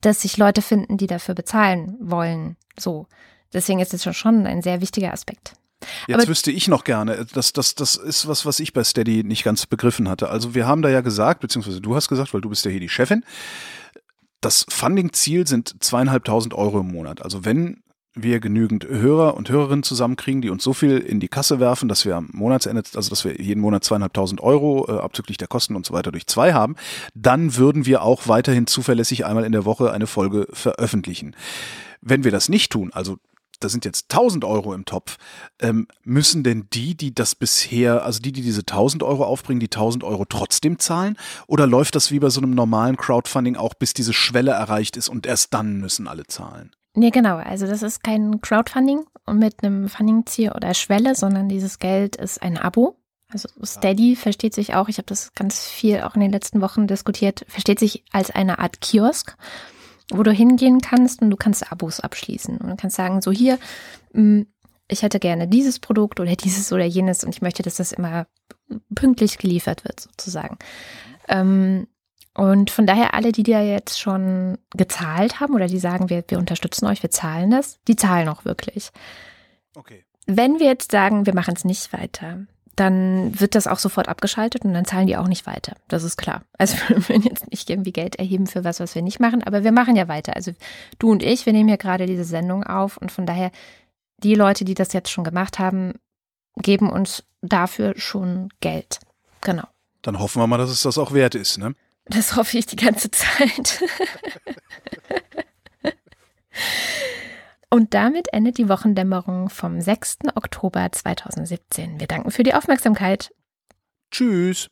dass sich Leute finden, die dafür bezahlen wollen. So. Deswegen ist das schon ein sehr wichtiger Aspekt. Jetzt Aber- wüsste ich noch gerne, das, das, das ist was, was ich bei Steady nicht ganz begriffen hatte. Also wir haben da ja gesagt, beziehungsweise du hast gesagt, weil du bist ja hier die Chefin, das Funding-Ziel sind zweieinhalbtausend Euro im Monat. Also wenn wir genügend Hörer und Hörerinnen zusammenkriegen, die uns so viel in die Kasse werfen, dass wir am Monatsende, also dass wir jeden Monat zweieinhalbtausend Euro äh, abzüglich der Kosten und so weiter durch zwei haben, dann würden wir auch weiterhin zuverlässig einmal in der Woche eine Folge veröffentlichen. Wenn wir das nicht tun, also da sind jetzt 1000 Euro im Topf, ähm, müssen denn die, die das bisher, also die, die diese 1000 Euro aufbringen, die 1000 Euro trotzdem zahlen? Oder läuft das wie bei so einem normalen Crowdfunding auch, bis diese Schwelle erreicht ist und erst dann müssen alle zahlen? Nee, genau. Also das ist kein Crowdfunding mit einem Funding-Ziel oder Schwelle, sondern dieses Geld ist ein Abo. Also Steady versteht sich auch, ich habe das ganz viel auch in den letzten Wochen diskutiert, versteht sich als eine Art Kiosk, wo du hingehen kannst und du kannst Abos abschließen. Und du kannst sagen, so hier, mh, ich hätte gerne dieses Produkt oder dieses oder jenes und ich möchte, dass das immer pünktlich geliefert wird, sozusagen. Ähm, und von daher alle, die da jetzt schon gezahlt haben oder die sagen, wir, wir unterstützen euch, wir zahlen das, die zahlen auch wirklich. Okay. Wenn wir jetzt sagen, wir machen es nicht weiter, dann wird das auch sofort abgeschaltet und dann zahlen die auch nicht weiter. Das ist klar. Also wir würden jetzt nicht irgendwie Geld erheben für was, was wir nicht machen, aber wir machen ja weiter. Also du und ich, wir nehmen ja gerade diese Sendung auf und von daher die Leute, die das jetzt schon gemacht haben, geben uns dafür schon Geld. Genau. Dann hoffen wir mal, dass es das auch wert ist, ne? Das hoffe ich die ganze Zeit. Und damit endet die Wochendämmerung vom 6. Oktober 2017. Wir danken für die Aufmerksamkeit. Tschüss.